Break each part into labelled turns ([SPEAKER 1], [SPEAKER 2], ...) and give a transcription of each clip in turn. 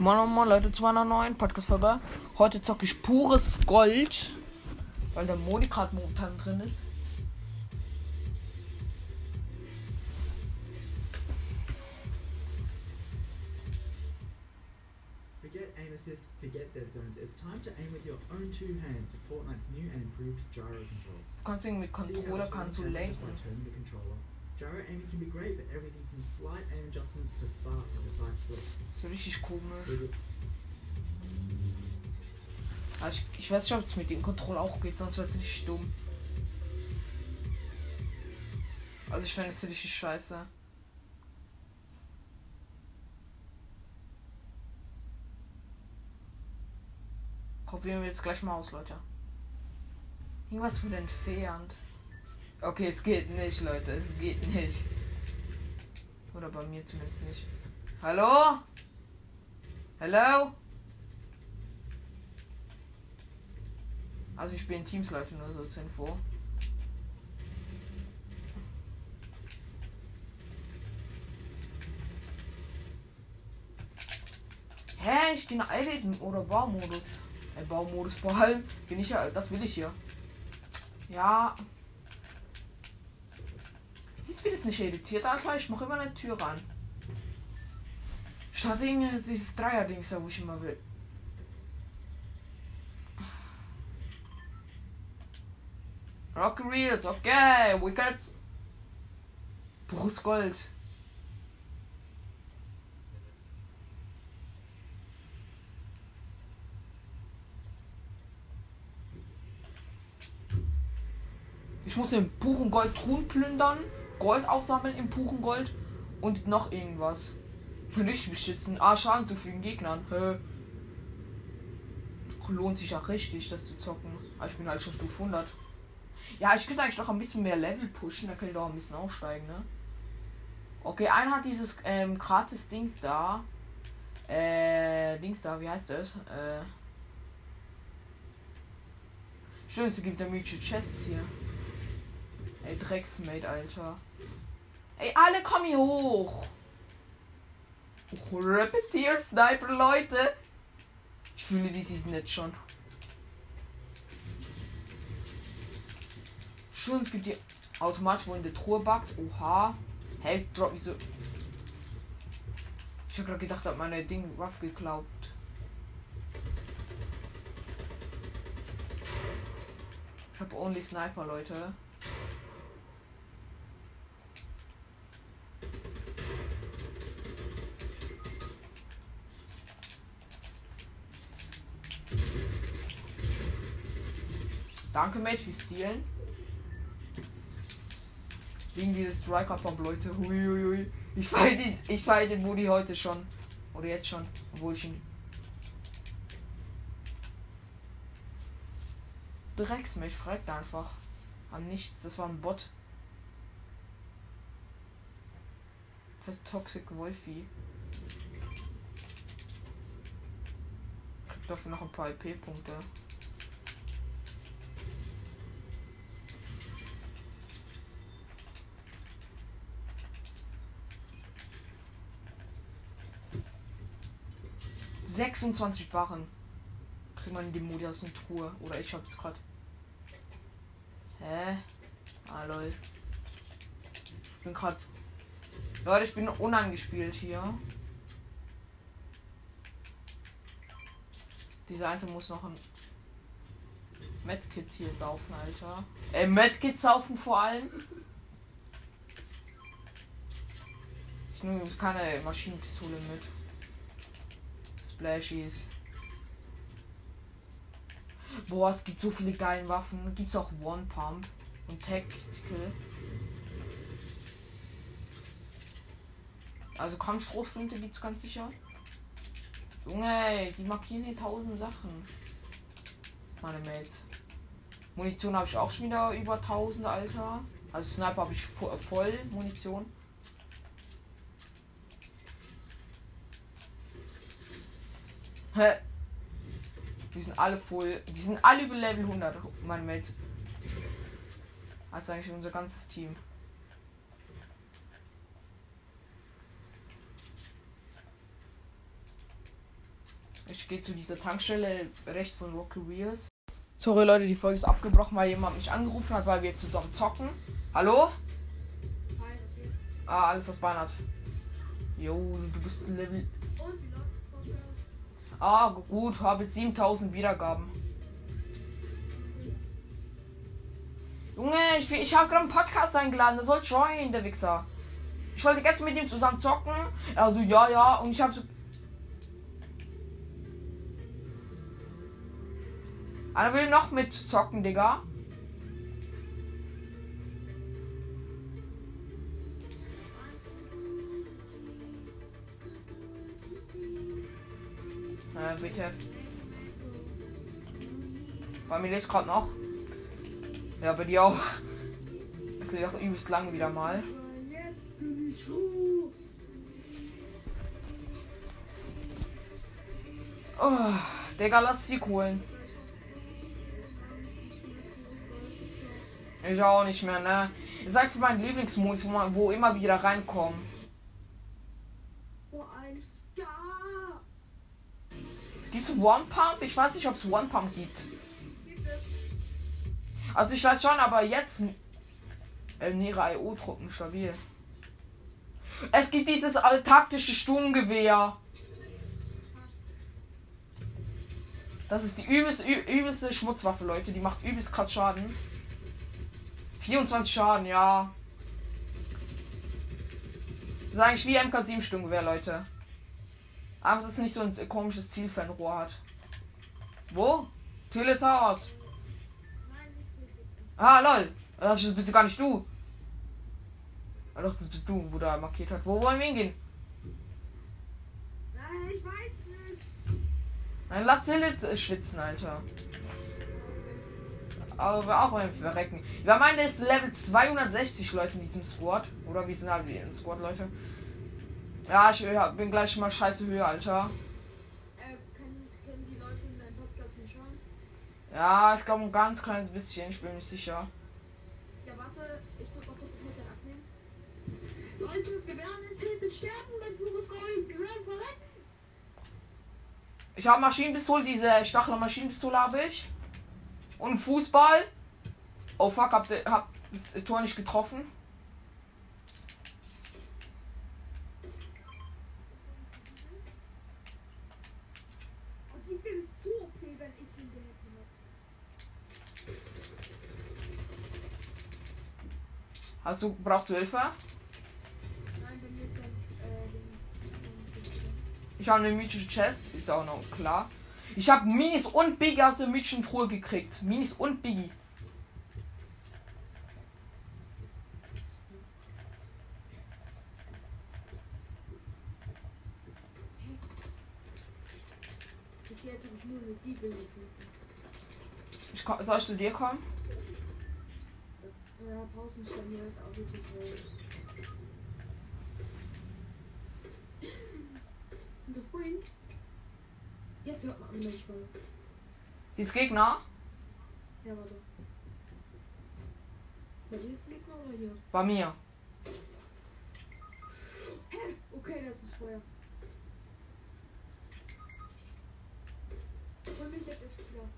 [SPEAKER 1] Moin Moin Leute zu einer neuen Podcast-Folge. Heute zocke ich pures Gold, weil der gerade momentan drin ist.
[SPEAKER 2] Forget aim assist, forget dead zones. It's time to aim with your own two hands with Fortnite's new and improved gyro control.
[SPEAKER 1] Du kannst irgendwie mit Controller kannst du lenken.
[SPEAKER 2] By turning the controller. Gyro aiming can be great for everything from slight aim adjustments to fast and precise flicks.
[SPEAKER 1] So richtig komisch. Aber ich, ich weiß nicht, ob es mit dem Controller auch geht, sonst wäre es richtig dumm. Also ich fände es richtig scheiße. Probieren wir jetzt gleich mal aus, Leute. Irgendwas wird entfernt. Okay, es geht nicht, Leute. Es geht nicht. Oder bei mir zumindest nicht. Hallo? Hallo? Also ich spiele in Teams, Leute, nur so zur Info. Hä? Ich gehe nach Editen oder Baumodus. Äh, Baumodus vor allem. Bin ich ja, das will ich hier. Ja. Siehst du, wie das nicht editiert, Alter? Ich mache immer eine Tür ran. Statt dieses Dreier-Dings, wo ich immer will. Rocky Reels, okay, Wickets. Bruce Gold. Ich muss den puren Gold Truhen plündern, Gold aufsammeln im puren Gold und noch irgendwas. Richtig beschissen. Ah, Schaden zufügen Gegnern. Hä? Lohnt sich ja richtig, das zu zocken. Aber ich bin halt schon Stufe 100. Ja, ich könnte eigentlich noch ein bisschen mehr Level pushen, da könnte ich auch ein bisschen aufsteigen, ne? Okay, einer hat dieses ähm, gratis Dings da. Äh, Dings da, wie heißt das? Äh. Stimmt, gibt ja mögliche Chests hier. Ey, Drecksmate, Alter. Ey, alle kommen hier hoch. Repetier Sniper, Leute. Ich fühle die Season jetzt schon. Schon, es gibt die automatisch, wo in der Truhe backt. Oha. Hey, es droppt wieso. Ich hab gerade gedacht, hat meine Ding Waffe geklaut. Ich hab only Sniper, Leute. Danke, Mate, für Stehlen. Irgendwie das Striker Pump, Leute. Huiuiui. Ich feiere ich feier den Moody heute schon. Oder jetzt schon. Obwohl ich ihn. Drecksmilch fragt einfach. An nichts. Das war ein Bot. Heißt Toxic Wolfie. Kriegt dafür noch ein paar IP-Punkte. Sechsundzwanzig Barren. Kriegt man in die Modi aus der Truhe. Oder ich hab's grad. Hä? Ah lol. Ich bin grad. Leute, ich bin unangespielt hier. Dieser eine muss noch ein Medkit hier saufen, Alter. Äh, Medkit saufen vor allem. Ich nehme keine Maschinenpistole mit. Splashies. Boah, es gibt so viele geile Waffen. Gibt's auch One Pump und Tactical. Also Kampfstrohflinte gibt's ganz sicher. Junge, die markieren hier tausend Sachen. Meine Mates. Munition habe ich auch schon wieder über 1000, Alter. Also Sniper habe ich vo voll Munition. Hä? Die sind alle voll. Die sind alle über Level 100, meine Mates. Also eigentlich unser ganzes Team. Ich gehe zu dieser Tankstelle rechts von Rocky Wheels. Sorry Leute, die Folge ist abgebrochen, weil jemand mich angerufen hat, weil wir jetzt zusammen zocken. Hallo? Ah, alles was Bein hat. Jo, du bist Level.
[SPEAKER 3] Und wie läuft das Podcast?
[SPEAKER 1] Ah, gut, habe 7000 Wiedergaben. Junge, ich, ich habe gerade einen Podcast eingeladen, der soll joinen, der Wichser. Ich wollte gestern mit ihm zusammen zocken. Also ja, ja, und ich habe so. Einer will noch mit zocken, Digga. Bitte. Bei mir ist gerade noch. Ja, bei dir auch. Es lädt auch übelst lang wieder mal. Oh, Digga, lass sie holen. Ich auch nicht mehr, ne? Ist einfach mein Lieblingsmodus, wo, wo immer wieder reinkommen.
[SPEAKER 3] Vor ein Star.
[SPEAKER 1] Gibt's One Pump? Ich weiß nicht, ob es One Pump gibt. Also ich weiß schon, aber jetzt. Äh, Nera IO-Truppen, stabil. Es gibt dieses äh, taktische Sturmgewehr. Das ist die übelste, übelste Schmutzwaffe, Leute. Die macht übelst krass Schaden. 24 Schaden, ja. Ist eigentlich wie MK7 Sturmgewehr, Leute. Einfach, dass es nicht so ein komisches Zielfernrohr hat. Wo? Teletowers.
[SPEAKER 3] Nein, nicht wirklich.
[SPEAKER 1] Ah, lol. Das bist du gar nicht du. Ah, doch, das bist du, wo da markiert hat. Wo wollen wir hingehen?
[SPEAKER 3] Nein, ich weiß nicht.
[SPEAKER 1] Nein, lass Lilith äh, schwitzen, Alter. Aber wir auch mal verrecken. Wir eine jetzt Level 260 Leute in diesem Squad. Oder wie sind halt die in Squad, Leute? Ja, ich bin gleich mal scheiße Höhe, Alter.
[SPEAKER 3] Äh, können, können die Leute in deinem Podcast nicht schauen?
[SPEAKER 1] Ja, ich glaube ein ganz kleines bisschen. Ich bin nicht sicher.
[SPEAKER 3] Ja, warte, ich drück mal kurz mit der abnehmen. Leute, wir werden in Tilted sterben mit pures Gold. Wir werden verrecken.
[SPEAKER 1] Ich habe Maschinenpistole, diese Stachler Maschinenpistole habe ich. Und Fußball. Oh fuck, hab, hab das Tor nicht getroffen.
[SPEAKER 3] Und ich bin so OP, wenn ich ihn gehalten habe.
[SPEAKER 1] Hast du, brauchst du Hilfe? Ich habe eine mythische Chest, ist auch noch klar. Ich habe Minis und Biggie aus der mythischen Truhe gekriegt. Minis und Biggie.
[SPEAKER 3] Ich
[SPEAKER 1] soll ich zu dir kommen?
[SPEAKER 3] Ja, brauchst auch wirklich wild. Unser Freund. Jetzt hört man mich mal.
[SPEAKER 1] Hier ist Gegner.
[SPEAKER 3] Ja, warte. Bei dir ist Gegner oder hier?
[SPEAKER 1] Bei mir.
[SPEAKER 3] Hä? Okay, das ist Feuer. Hol mich jetzt echt wieder.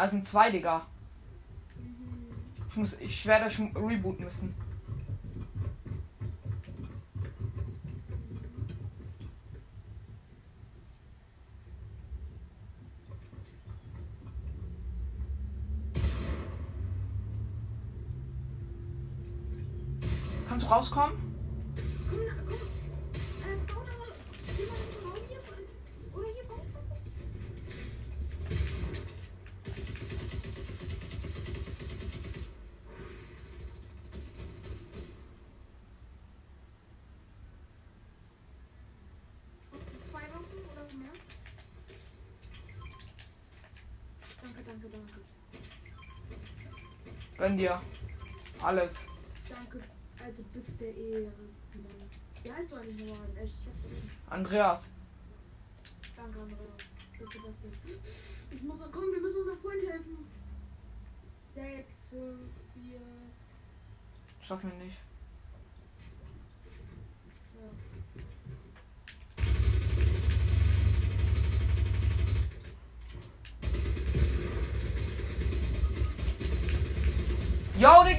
[SPEAKER 1] Da sind zwei, Digga. Ich muss, ich werde euch rebooten müssen. Kannst du rauskommen?
[SPEAKER 3] Komm, na, komm. Äh, bau da mal. Geh mal in den Raum hier. Oder hier, komm. Hast du zwei Waffen oder mehr? Danke, danke, danke.
[SPEAKER 1] Gönn dir. Alles.
[SPEAKER 3] Danke. Also bist der ehrenste Mann. Wie heißt du eigentlich nochmal?
[SPEAKER 1] Andreas.
[SPEAKER 3] Danke, Andrea. Das ist das Beste. Ich muss, komm, wir müssen unserem Freund helfen. Sechs, fünf, vier,
[SPEAKER 1] Schaffen wir nicht.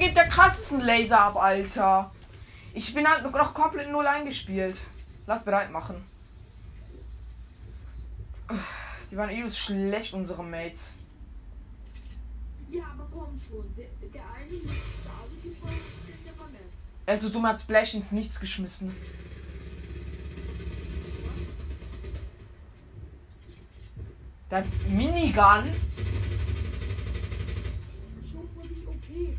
[SPEAKER 1] Yo, der krassesten Laser ab, Alter. Ich bin halt noch komplett null eingespielt. Lass bereit machen. Die waren übelst schlecht, unsere Mates.
[SPEAKER 3] Ja, aber komm schon. Der, der eine war, der war nett.
[SPEAKER 1] Also, du hast Splash ins Nichts geschmissen. Der Minigun.
[SPEAKER 3] Schon wirklich okay.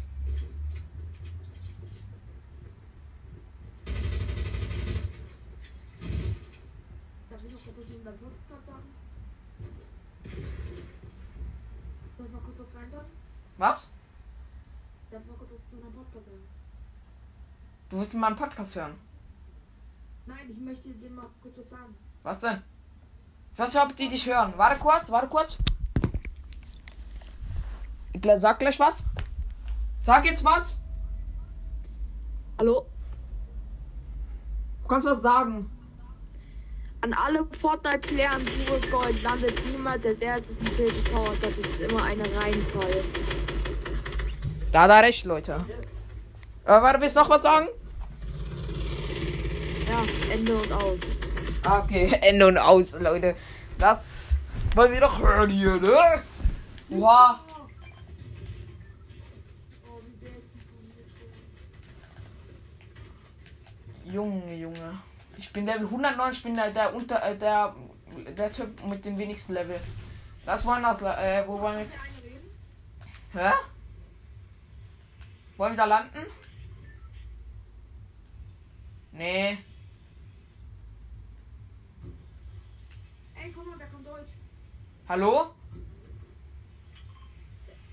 [SPEAKER 3] Darf ich noch kurz in der Postplatz sagen? Soll ich mal kurz was reinsagen?
[SPEAKER 1] Was?
[SPEAKER 3] Darf ich mal kurz was zu einer Postplatz sagen?
[SPEAKER 1] Du mal einen Podcast hören.
[SPEAKER 3] Nein, ich möchte dir mal kurz was sagen.
[SPEAKER 1] Was denn? Ich weiß nicht, ob die dich hören. Warte kurz, warte kurz. Sag gleich was. Sag jetzt was.
[SPEAKER 3] Hallo?
[SPEAKER 1] Du kannst was sagen.
[SPEAKER 3] An alle Fortnite-Player in Pures Gold landet niemand als erstes ein Tilted Tower. Das ist immer eine Reihenfolge.
[SPEAKER 1] Da hat er recht, Leute. Äh, warte, willst du noch was sagen?
[SPEAKER 3] Ende und aus.
[SPEAKER 1] Ah, Okay, Ende und aus, Leute. Das wollen wir doch hören hier, ne? Oha. Junge, Junge. Ich bin Level 109, ich bin der, der unter äh, der der Typ mit dem wenigsten Level. Das wollen das äh, wo wollen wir jetzt? Hä? Wollen wir da landen? Nee.
[SPEAKER 3] Ey, guck mal, der kann Deutsch.
[SPEAKER 1] Hallo?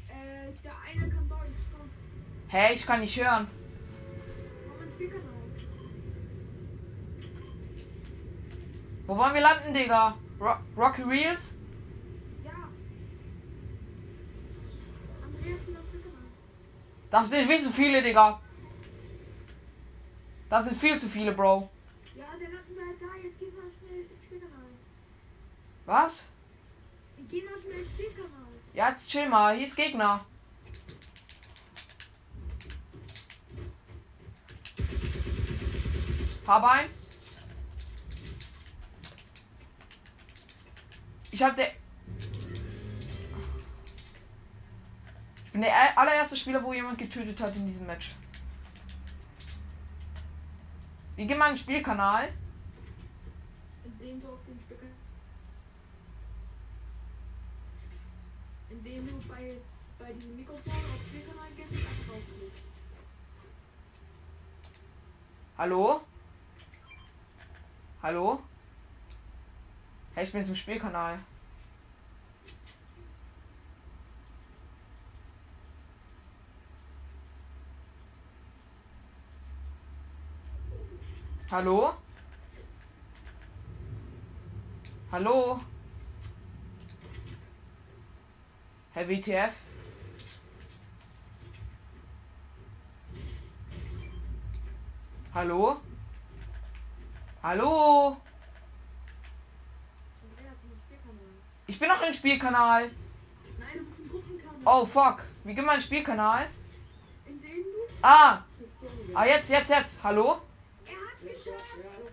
[SPEAKER 3] Äh, der eine kann Deutsch. Komm,
[SPEAKER 1] Hä, ich kann nicht hören. Wo wollen wir landen, Digga? Ro Rocky Reels?
[SPEAKER 3] Ja.
[SPEAKER 1] Das sind viel zu viele, Digga. Das sind viel zu viele, Bro.
[SPEAKER 3] Ja, der landen wir halt da. Jetzt gehen wir schnell ins Spielkanal.
[SPEAKER 1] Was?
[SPEAKER 3] Gehen mal schnell ins Spielkanal.
[SPEAKER 1] Ja, jetzt chill mal. Hier ist Gegner. Hab ein. Ich hab der. Ich bin der allererste Spieler, wo jemand getötet hat in diesem Match. Wir gehen mal in den Spielkanal.
[SPEAKER 3] Auf den Spielkanal. Indem du bei, bei diesem Mikrofon auf Spielkanal gehst und einfach rausgehst.
[SPEAKER 1] Hallo? Hallo? Hey, ich bin jetzt im Spielkanal. Hallo? Hallo? Herr WTF? Hallo? Hallo? Ich bin noch im Spielkanal.
[SPEAKER 3] Nein, du bist im Gruppenkanal.
[SPEAKER 1] Oh fuck. Wie geht man in den Spielkanal?
[SPEAKER 3] Indem du.
[SPEAKER 1] Ah. Ah, jetzt, jetzt, jetzt. Hallo?
[SPEAKER 3] Er hat's geschafft.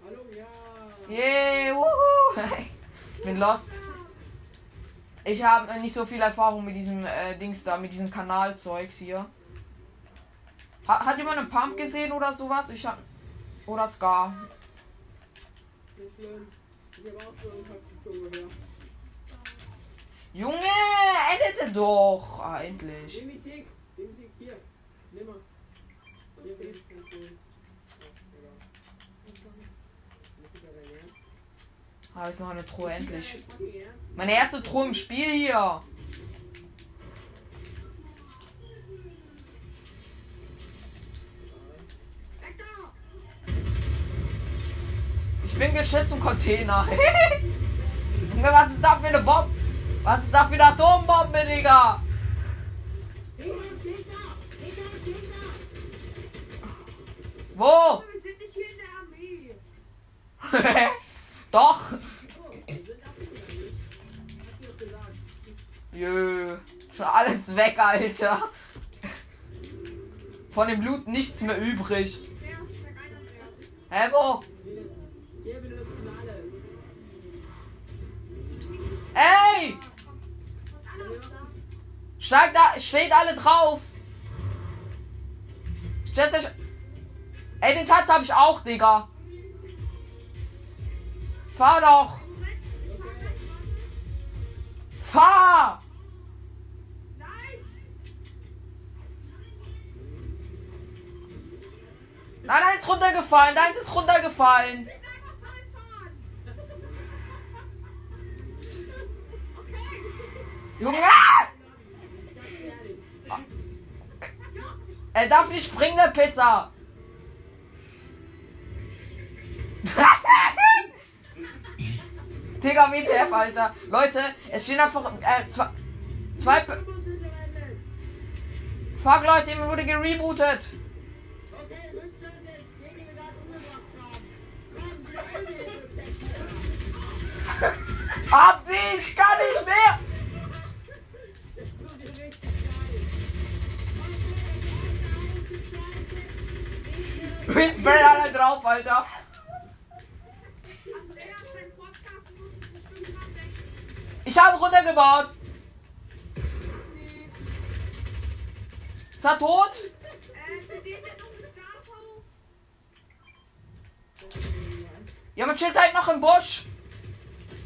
[SPEAKER 2] hallo, ja.
[SPEAKER 1] Yeah, wuhu. ich bin lost. Ich habe nicht so viel Erfahrung mit diesem äh, Dings da, mit diesem Kanalzeugs hier. Ha hat jemand einen Pump gesehen oder sowas? Ich hab. Oder Scar. Junge, edite doch. Ah, endlich.
[SPEAKER 2] Nimm die. Hier. Nimm mal hier. Kannst du. Ja, egal. Muss ich aber ernst?
[SPEAKER 1] Ah, ist noch eine Truhe, endlich. Meine erste Truhe im Spiel hier. Ich bin geschützt im Container. Junge, was ist da für eine Bombe? Was ist da für eine Atombombe, Digga? Wo?
[SPEAKER 3] Wir sind nicht hier in der Armee.
[SPEAKER 1] Doch. Jö. Schon alles weg, Alter. Von dem Blut nichts mehr übrig. Hä, wo? Ey! Steigt da, steht alle drauf. Stellt euch. Ey, den Tanz habe ich auch, Digga. Fahr doch.
[SPEAKER 3] Fahr! Nein!
[SPEAKER 1] Nein, ist runtergefallen. Dein ist runtergefallen. Junge! Er darf nicht springen, der Pisser. Digga, WTF, Alter. Leute, es stehen einfach äh, zwei, zwei. Fuck, Leute, mir wurde gerebootet. Hab die, ich kann nicht mehr. Du bist Brenner drauf, Alter.
[SPEAKER 3] Andreas, dein Podcast muss bestimmt mal weg.
[SPEAKER 1] Ich habe runtergebaut. Ist er tot? Jemand chillt halt noch im Busch.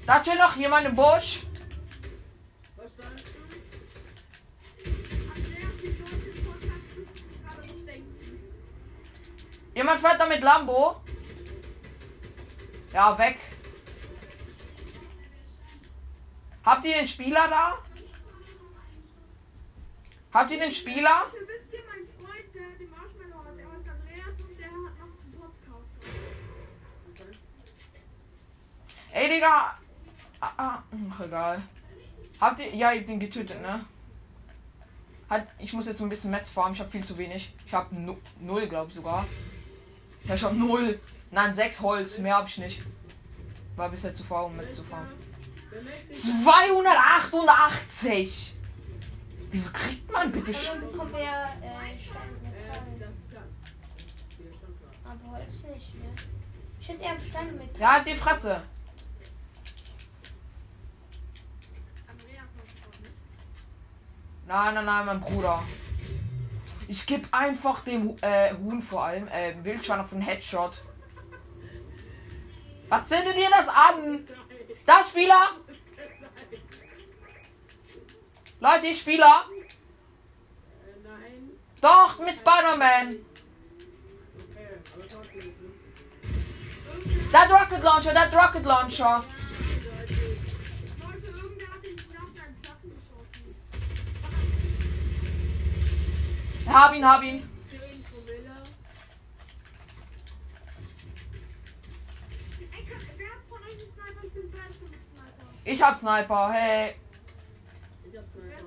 [SPEAKER 1] Da chillt noch jemand im Busch. Jemand fährt da mit Lambo. Ja, weg. Habt ihr den Spieler da? Habt ihr den Spieler?
[SPEAKER 3] Podcast.
[SPEAKER 1] Ey, Digga. Ah, ah, ach, egal. Habt ihr. Ja, ich bin getötet, ne? Hat, ich muss jetzt ein bisschen Metz farmen. Ich habe viel zu wenig. Ich habe nu null, glaube ich sogar. Ja, ich habe null. Nein, sechs Holz. Mehr habe ich nicht. War bisher zu faul, um Metz zu farmen.
[SPEAKER 2] Wer möchte
[SPEAKER 1] 288! Wie viel kriegt man bitte
[SPEAKER 4] Und
[SPEAKER 1] schon?
[SPEAKER 4] dann bekommen wir äh, Stein
[SPEAKER 2] Äh,
[SPEAKER 4] Metall.
[SPEAKER 2] schon klar.
[SPEAKER 4] Aber Holz nicht mehr. Ich hätte eher Stein mit Metall.
[SPEAKER 1] Ja, die Fresse.
[SPEAKER 3] Nicht.
[SPEAKER 1] Nein, nein, nein, mein Bruder. Ich gebe einfach dem äh, Huhn vor allem, äh, Wildschwein auf einen Headshot. Was zündet ihr das an? Das Spieler? Leute, ich Spieler.
[SPEAKER 2] Nein.
[SPEAKER 1] Doch, mit Spider-Man.
[SPEAKER 2] Okay, aber trotzdem. ne?
[SPEAKER 1] Der hat Rocket Launcher, der hat Rocket Launcher. Hab ihn, hab ihn.
[SPEAKER 2] 10 Promille.
[SPEAKER 3] Ey, kann, wer hat von euch einen Sniper? Ich bin beste mit Sniper.
[SPEAKER 1] Ich hab Sniper, hey.
[SPEAKER 2] Ich hab Sniper?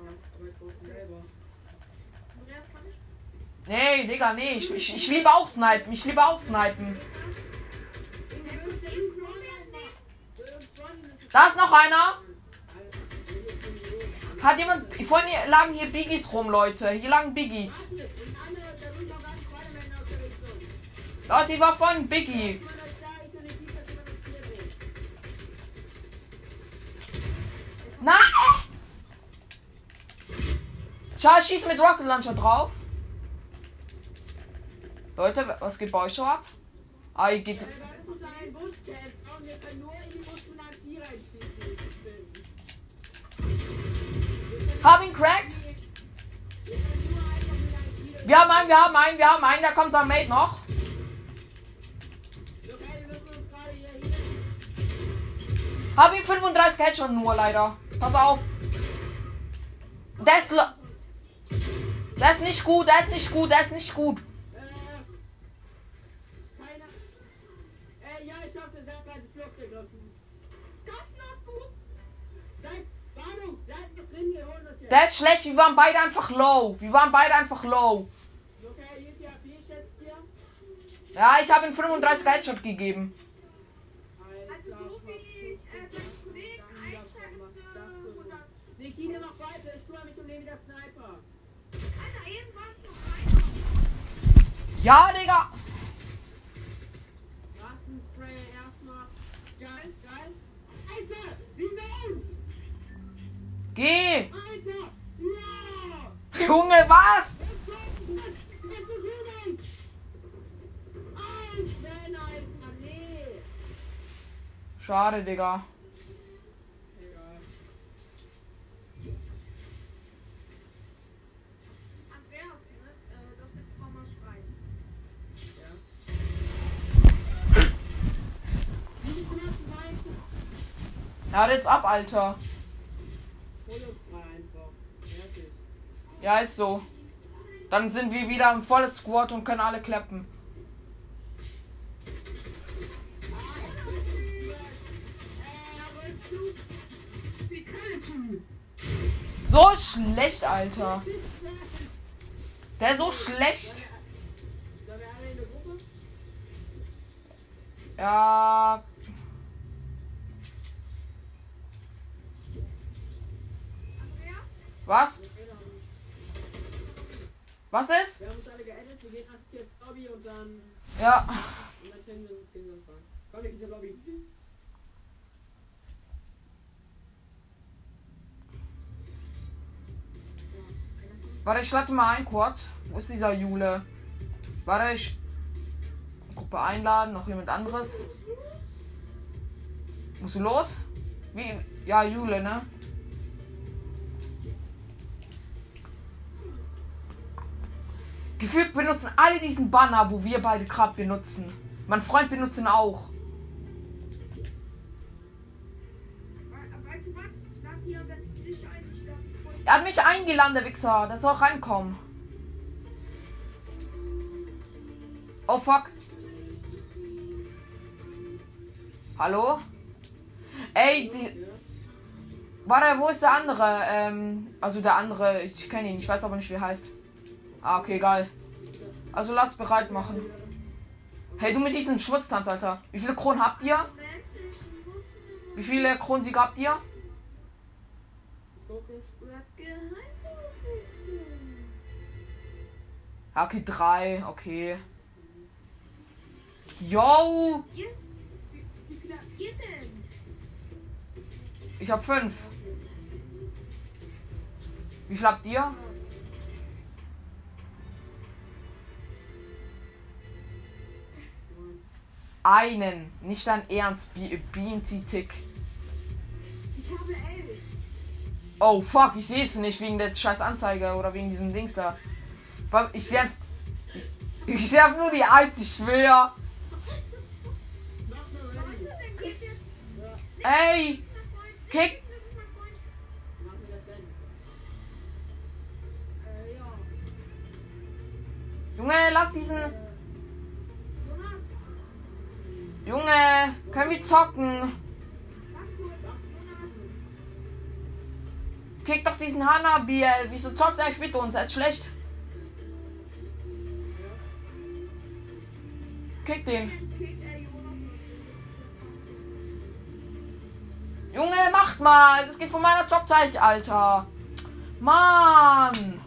[SPEAKER 1] Nee, Digga, nee. Ich, ich, ich liebe auch Snipen. Ich liebe auch Snipen. Da ist noch einer. Hat jemand. Vorhin lagen hier Biggies rum, Leute. Hier lagen Biggies. Leute, die war von Biggie. Nein! Schau, ich schieß mit Rocket Launcher drauf. Leute, was geht bei euch so ab? Ah, ihr geht. Hab ihn cracked. Wir haben einen, wir haben einen, wir haben einen. Da kommt sein Mate noch. Hab ihn 35 Headshot nur leider. Pass auf. Das, das ist nicht gut, das ist nicht gut, das ist nicht gut.
[SPEAKER 3] Das ist
[SPEAKER 1] schlecht, wir waren beide einfach low. Wir waren beide einfach low.
[SPEAKER 2] Ja,
[SPEAKER 1] ich habe ihm 35 Headshot gegeben. Ja, Digga. Geh.
[SPEAKER 2] Alter, ja!
[SPEAKER 1] Junge, was? Schade, Digga.
[SPEAKER 3] Andreas, ne? Äh, das wird Frau mal schreiben.
[SPEAKER 1] Ja, jetzt ab, Alter. Ja, ist so. Dann sind wir wieder im vollen Squad und können alle klappen. So schlecht, Alter. Der ist so schlecht. Ja.
[SPEAKER 3] Andreas?
[SPEAKER 1] Was? Was ist?
[SPEAKER 2] Wir haben uns alle geedit, wir gehen erst jetzt Lobby und dann,
[SPEAKER 1] Ja.
[SPEAKER 2] und dann können wir uns Kinder fragen. Komm, wir gehen zur Lobby.
[SPEAKER 1] Warte, ich lade mal ein kurz. Wo ist dieser Jule? Warte, ich. Gruppe einladen, noch jemand anderes. Musst du los? Wie? Ja, Jule, ne? Gefühlt benutzen alle diesen Banner, wo wir beide gerade benutzen. Mein Freund benutzt ihn auch. Er hat mich eingeladen, der Wichser. Der soll reinkommen. Oh fuck. Hallo? Ey, die. Warte, wo ist der andere? Ähm, also der andere, ich kenne ihn, ich weiß aber nicht, wie er heißt. Ah, okay, egal. Also lass bereit machen. Hey, du mit diesem Schmutztanz, Alter. Wie viele Kronen habt ihr? Wie viele Kronensiege habt ihr? okay, drei, okay. Yo! Ich hab fünf. Wie viel habt ihr? Einen. Nicht dein Ernst, B- BMT-Tick.
[SPEAKER 3] Ich habe elf.
[SPEAKER 1] Oh fuck, ich sehe es nicht wegen der scheiß Anzeige oder wegen diesem Dings da. Ich sehe. Ich, ich sehe nur die Eins, ich schwör. Ey! Kick! Junge, lass diesen. Junge, können wir zocken? Kick doch diesen Hanabiel. Wieso zockt er mit uns? Er ist schlecht. Kick den. Junge, macht mal. Das geht von meiner Jobzeit, Alter. Mann.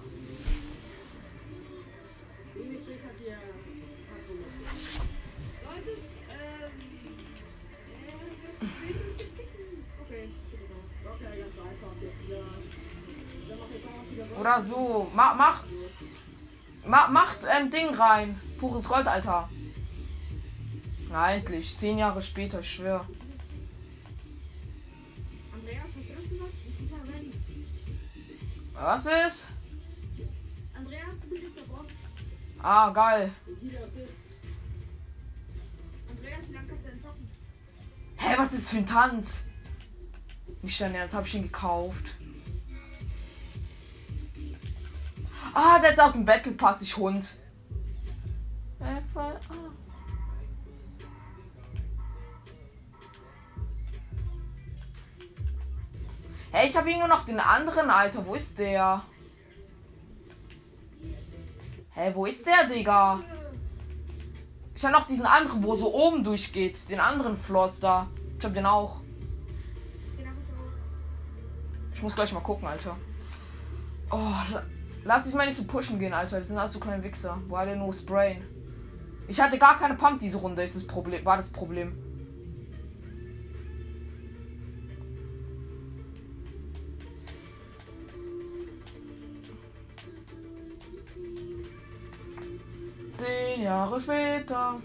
[SPEAKER 1] Oder so. Mach, mach, mach, macht ähm, Ding rein. Pures Gold, Alter. Na, endlich. Zehn Jahre später, ich schwör. Was ist?
[SPEAKER 3] Andreas, du bist jetzt der Boss.
[SPEAKER 1] Ah, geil.
[SPEAKER 3] Andreas, wie lange kannst du denn zocken?
[SPEAKER 1] Hä, was ist für ein Tanz? Nicht dein Ernst, hab ich ihn gekauft. Ah, der ist aus dem Battle Pass, ich Hund. Äh, voll- ah. Hey, ich habe irgendwo noch den anderen, Alter. Wo ist der? Hä, wo ist der, Digga? Ich habe noch diesen anderen, wo so oben durchgeht. Den anderen Floss da. Ich hab den auch.
[SPEAKER 3] Ich
[SPEAKER 1] muss gleich mal gucken, Alter. Oh, lass dich mal nicht so pushen gehen, Alter. Das sind alles so kleine Wichser. Wo alle nur sprayen. Ich hatte gar keine Pump diese Runde, ist das Problem, war das Problem. Zehn Jahre später.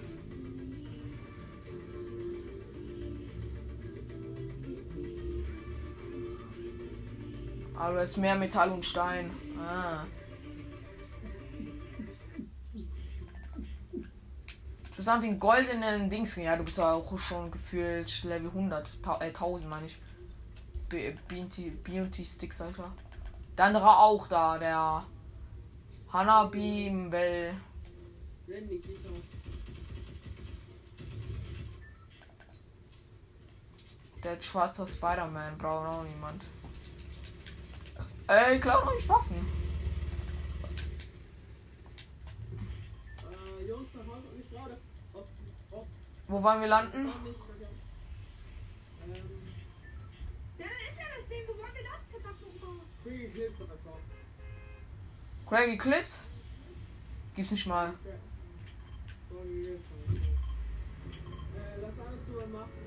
[SPEAKER 1] Aber es ist mehr Metall und Stein. Ah. Du bist den goldenen Dings. Ja, du bist auch schon gefühlt Level 100. Ta äh, 1000 meine ich. Be Beauty, Sticks, Alter. Der andere auch da, der Hanabi
[SPEAKER 2] auf.
[SPEAKER 1] Der schwarze Spider-Man braucht auch niemand. Ey, klau doch nicht Waffen.
[SPEAKER 2] Äh, Jungs, verfolgt mich gerade. Ob, ob,
[SPEAKER 1] Wo wollen wir landen?
[SPEAKER 2] Ähm.
[SPEAKER 1] Craggy Cliffs? Gibt's nicht mal.
[SPEAKER 2] Äh, lass alles so machen,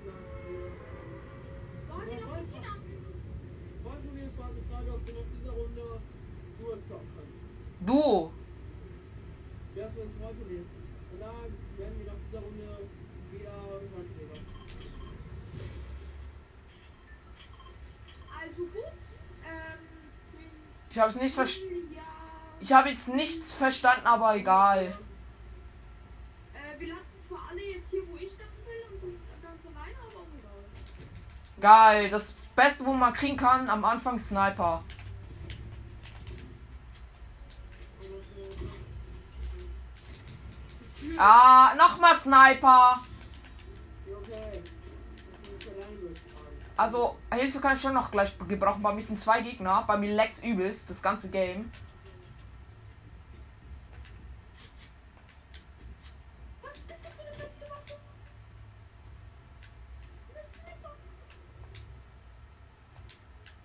[SPEAKER 2] können.
[SPEAKER 1] Du!
[SPEAKER 2] Wer ist heute nicht? Und da werden wir nach dieser Runde wieder Handschläger.
[SPEAKER 3] Also gut. Ähm,
[SPEAKER 1] Ich habe es nicht verstanden. Ich habe jetzt nichts verstanden, aber egal.
[SPEAKER 3] Äh, wir landen zwar alle jetzt hier, wo ich landen will, und du ganz alleine, aber egal.
[SPEAKER 1] Geil. Das Beste, wo man kriegen kann, am Anfang Sniper. Ah, nochmal Sniper. Also, Hilfe kann ich schon noch gleich gebrauchen. Bei mir sind zwei Gegner. Bei mir leckt's übelst, das ganze Game.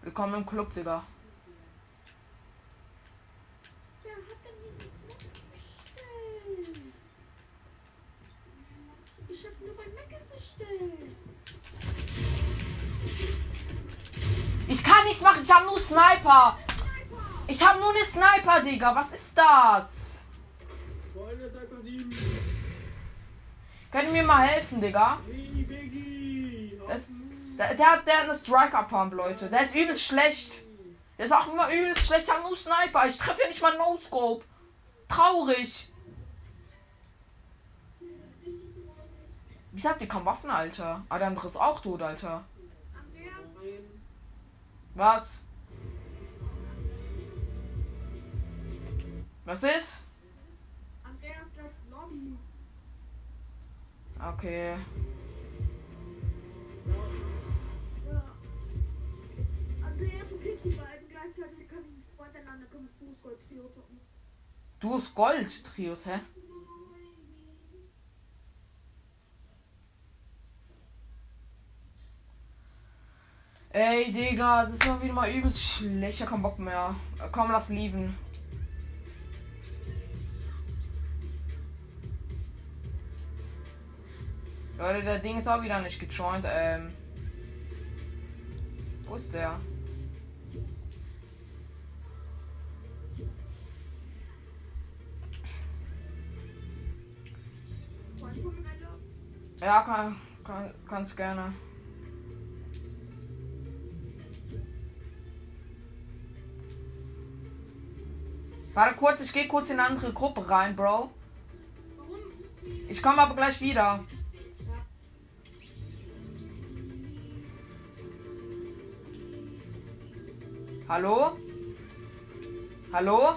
[SPEAKER 1] Willkommen im Club, Digga.
[SPEAKER 3] Wer hat denn hier das Sniper bestellt? Ich hab nur bei Meckes bestellt.
[SPEAKER 1] Ich kann nichts machen, ich habe nur Sniper. Ich habe nur eine Sniper, Digga. Was ist das? Könnt mir mal helfen, Digga? Das, der, der hat der hat eine Striker Pump, Leute. Der ist übelst schlecht. Der ist auch immer übelst schlecht. Ich habe nur Sniper. Ich treffe ja nicht mal No Scope. Traurig. Wieso habt ihr kaum Waffen, Alter? Ah, der andere ist auch tot, Alter. Was? Was ist?
[SPEAKER 3] Andreas, das Lobby.
[SPEAKER 1] Okay.
[SPEAKER 3] Ja. Andreas und die beiden gleichzeitig, können voneinander können Fußball Trio zocken.
[SPEAKER 1] Du hast Gold, Trios, hä? Ey, Digga, das ist doch wieder mal übelst schlecht. Ich hab keinen Bock mehr. Komm, lass lieven. Leute, der Ding ist auch wieder nicht gejoint. Ähm. Wo ist der? Ja, kann, kann, kannst gerne. Warte kurz, ich gehe kurz in eine andere Gruppe rein, Bro. Ich komme aber gleich wieder. Hallo? Hallo?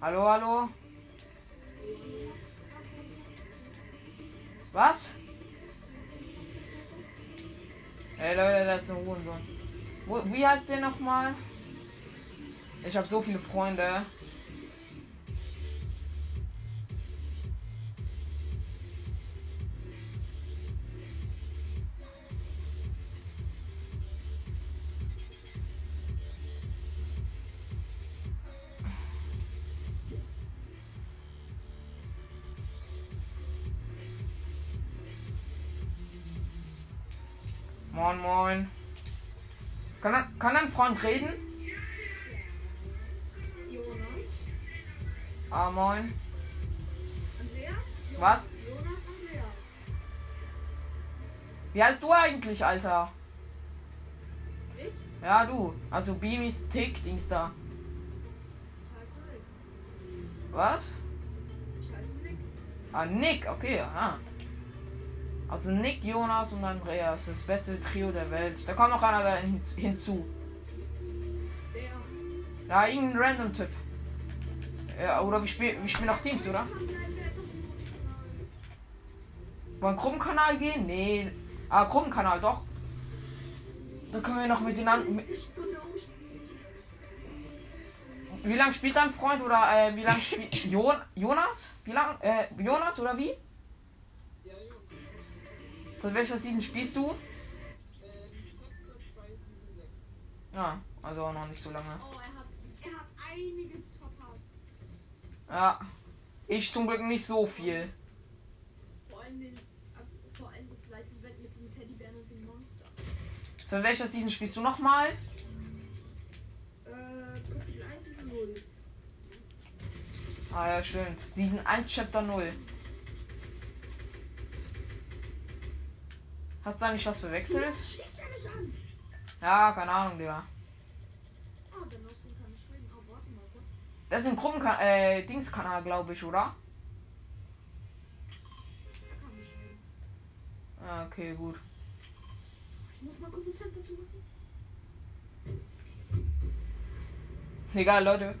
[SPEAKER 1] Hallo, hallo? Was? Ey Leute, das ist ein Hurensohn. Wie heißt der nochmal? Ich habe so viele Freunde. Moin, moin. Kann, er- kann ein Freund reden?
[SPEAKER 3] Jonas.
[SPEAKER 1] Ah, moin.
[SPEAKER 3] Andreas?
[SPEAKER 1] Was?
[SPEAKER 3] Jonas, Andreas.
[SPEAKER 1] Wie heißt du eigentlich, Alter?
[SPEAKER 3] Ich?
[SPEAKER 1] Ja, du. Also Beamies Tick, Dings da. Was?
[SPEAKER 3] Ich heiße Nick.
[SPEAKER 1] Ah, Nick, okay, ah. Also Nick, Jonas und Andreas, das beste Trio der Welt. Da kommt noch einer da hin, hinzu. Ja, irgendein random Typ. Ja, oder wir spielen wir spielen auch Teams, oder? Wollen Gruppenkanal gehen? Nee. Ah, Gruppenkanal, doch. Da können wir noch miteinander. mit-. Wie lange spielt dein Freund oder äh, wie lange spielt jo Jonas? Wie lang? Äh, Jonas oder wie? Seit welcher Season spielst du?
[SPEAKER 2] Chapter 2, Season 6.
[SPEAKER 1] Ja, also auch noch nicht so lange.
[SPEAKER 3] Oh, er hat, er hat einiges verpasst.
[SPEAKER 1] Ja. Ich zum Glück nicht so viel.
[SPEAKER 3] Vor allem, den, vor allem das Light Event mit dem Teddybären und dem Monster.
[SPEAKER 1] Seit welcher Season spielst du nochmal?
[SPEAKER 3] Äh, Kapitel 1 ist 0.
[SPEAKER 1] Ah ja, stimmt. Season 1, Chapter 0. Hast du eigentlich was verwechselt?
[SPEAKER 3] Er?
[SPEAKER 1] Ja, keine Ahnung, Digga.
[SPEAKER 3] Ah, nicht. Oh.
[SPEAKER 1] Das ist ein Gruppenkanal, äh, Dingskanal, glaube ich, oder?
[SPEAKER 3] Er nicht.
[SPEAKER 1] Ah, okay, gut.
[SPEAKER 3] Ich muss mal kurz das Fenster zumachen.
[SPEAKER 1] Egal, Leute.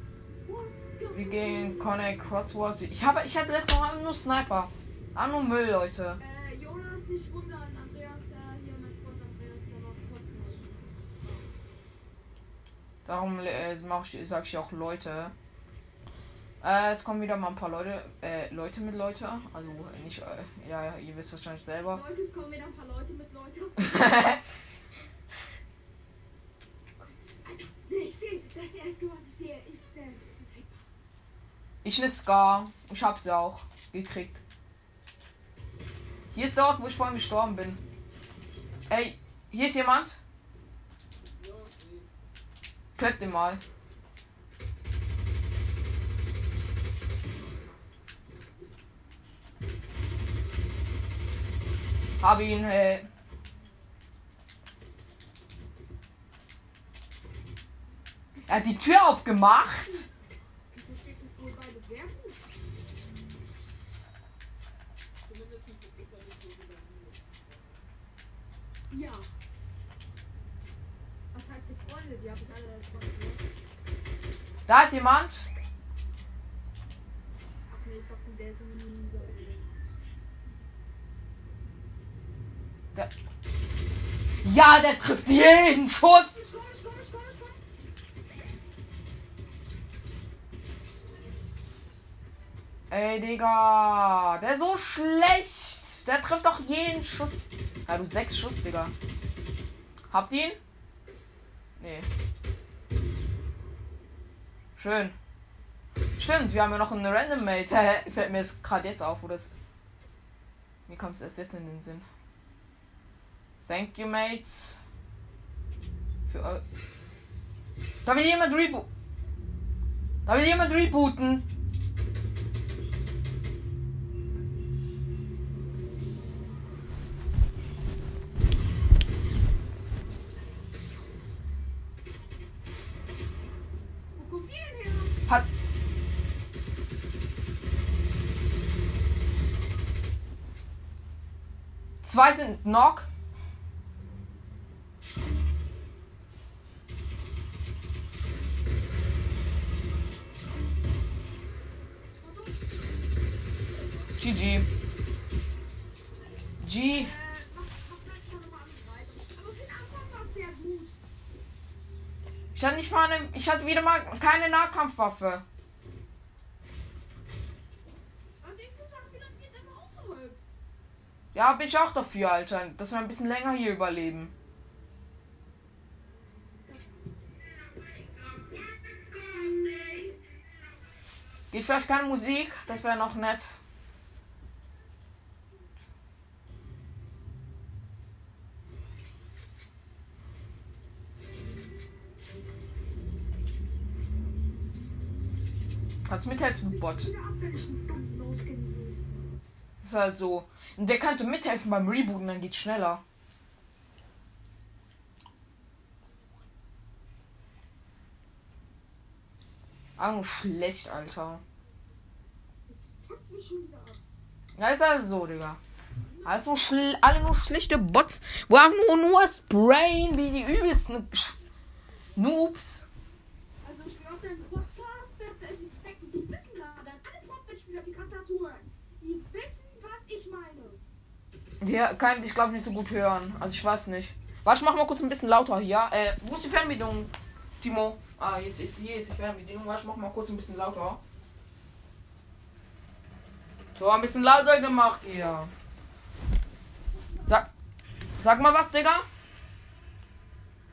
[SPEAKER 1] Wir gehen Connect Crosswords. Ich habe, ich hatte letztes Mal nur Sniper. Ah, nur Müll, Leute.
[SPEAKER 3] Äh, Jonas, nicht wundern. Andreas, äh, hier mein Freund Andreas, der war Podcast.
[SPEAKER 1] Darum äh, ich, sag ich auch Leute. Äh, es kommen wieder mal ein paar Leute, äh, Leute mit Leute. Also nicht, äh, ja, ja, ihr wisst wahrscheinlich selber.
[SPEAKER 3] Leute, es kommen wieder ein paar Leute mit Leute. Ich sehe, das erste, was ich sehe, ist der Sniper.
[SPEAKER 1] ich ne Scar. Ich hab sie auch gekriegt. Hier ist der Ort, wo ich vorhin gestorben bin. Ey, hier ist jemand. Klappt den mal. Hab ihn, äh. Er hat die Tür aufgemacht.
[SPEAKER 3] Ja. Was heißt die Freunde? Die habe ich alle.
[SPEAKER 1] Da ist jemand.
[SPEAKER 3] Der.
[SPEAKER 1] Ja, der trifft jeden Schuss. Ey, Digga. Der ist so schlecht. Der trifft doch jeden Schuss. Ja, du sechs Schuss, Digga. Habt ihr ihn? Nee. Schön. Stimmt, wir haben ja noch einen Random Mate. Fällt mir jetzt gerade jetzt auf, das. Mir kommt es erst jetzt in den Sinn. Thank you, Mates. Für eu Da will jemand reboot. Da will jemand rebooten. Zwei sind Knock. GG. G. Ich hatte nicht mal eine, ich hatte wieder mal keine Nahkampfwaffe. Ja, bin ich auch dafür, Alter. Dass wir ein bisschen länger hier überleben. Geht vielleicht keine Musik? Das wäre noch nett. Kannst mithelfen, Bot? Ist halt so. Und der könnte mithelfen beim Rebooten, dann geht's schneller. Ah, nur schlecht, Alter. Ja, ist halt so, Digga. Alles nur schl alle nur schlechte Bots, wo einfach nur, nur sprayen wie die übelsten Noobs.
[SPEAKER 3] Also ich bin auf deinen Podcast, der der- die stecken, die wissen gerade, alle Fortnite-Spieler, die Kantaturen, die wissen, was ich meine.
[SPEAKER 1] Der kann ich glaube nicht so gut hören. Also ich weiß nicht. Warte, ich mach mal kurz ein bisschen lauter hier. Äh, wo ist die Fernbedienung, Timo? Ah, hier ist, hier ist die Fernbedienung. Warte, ich mach mal kurz ein bisschen lauter. So, ein bisschen lauter gemacht hier. Sag, sag mal was, Digga.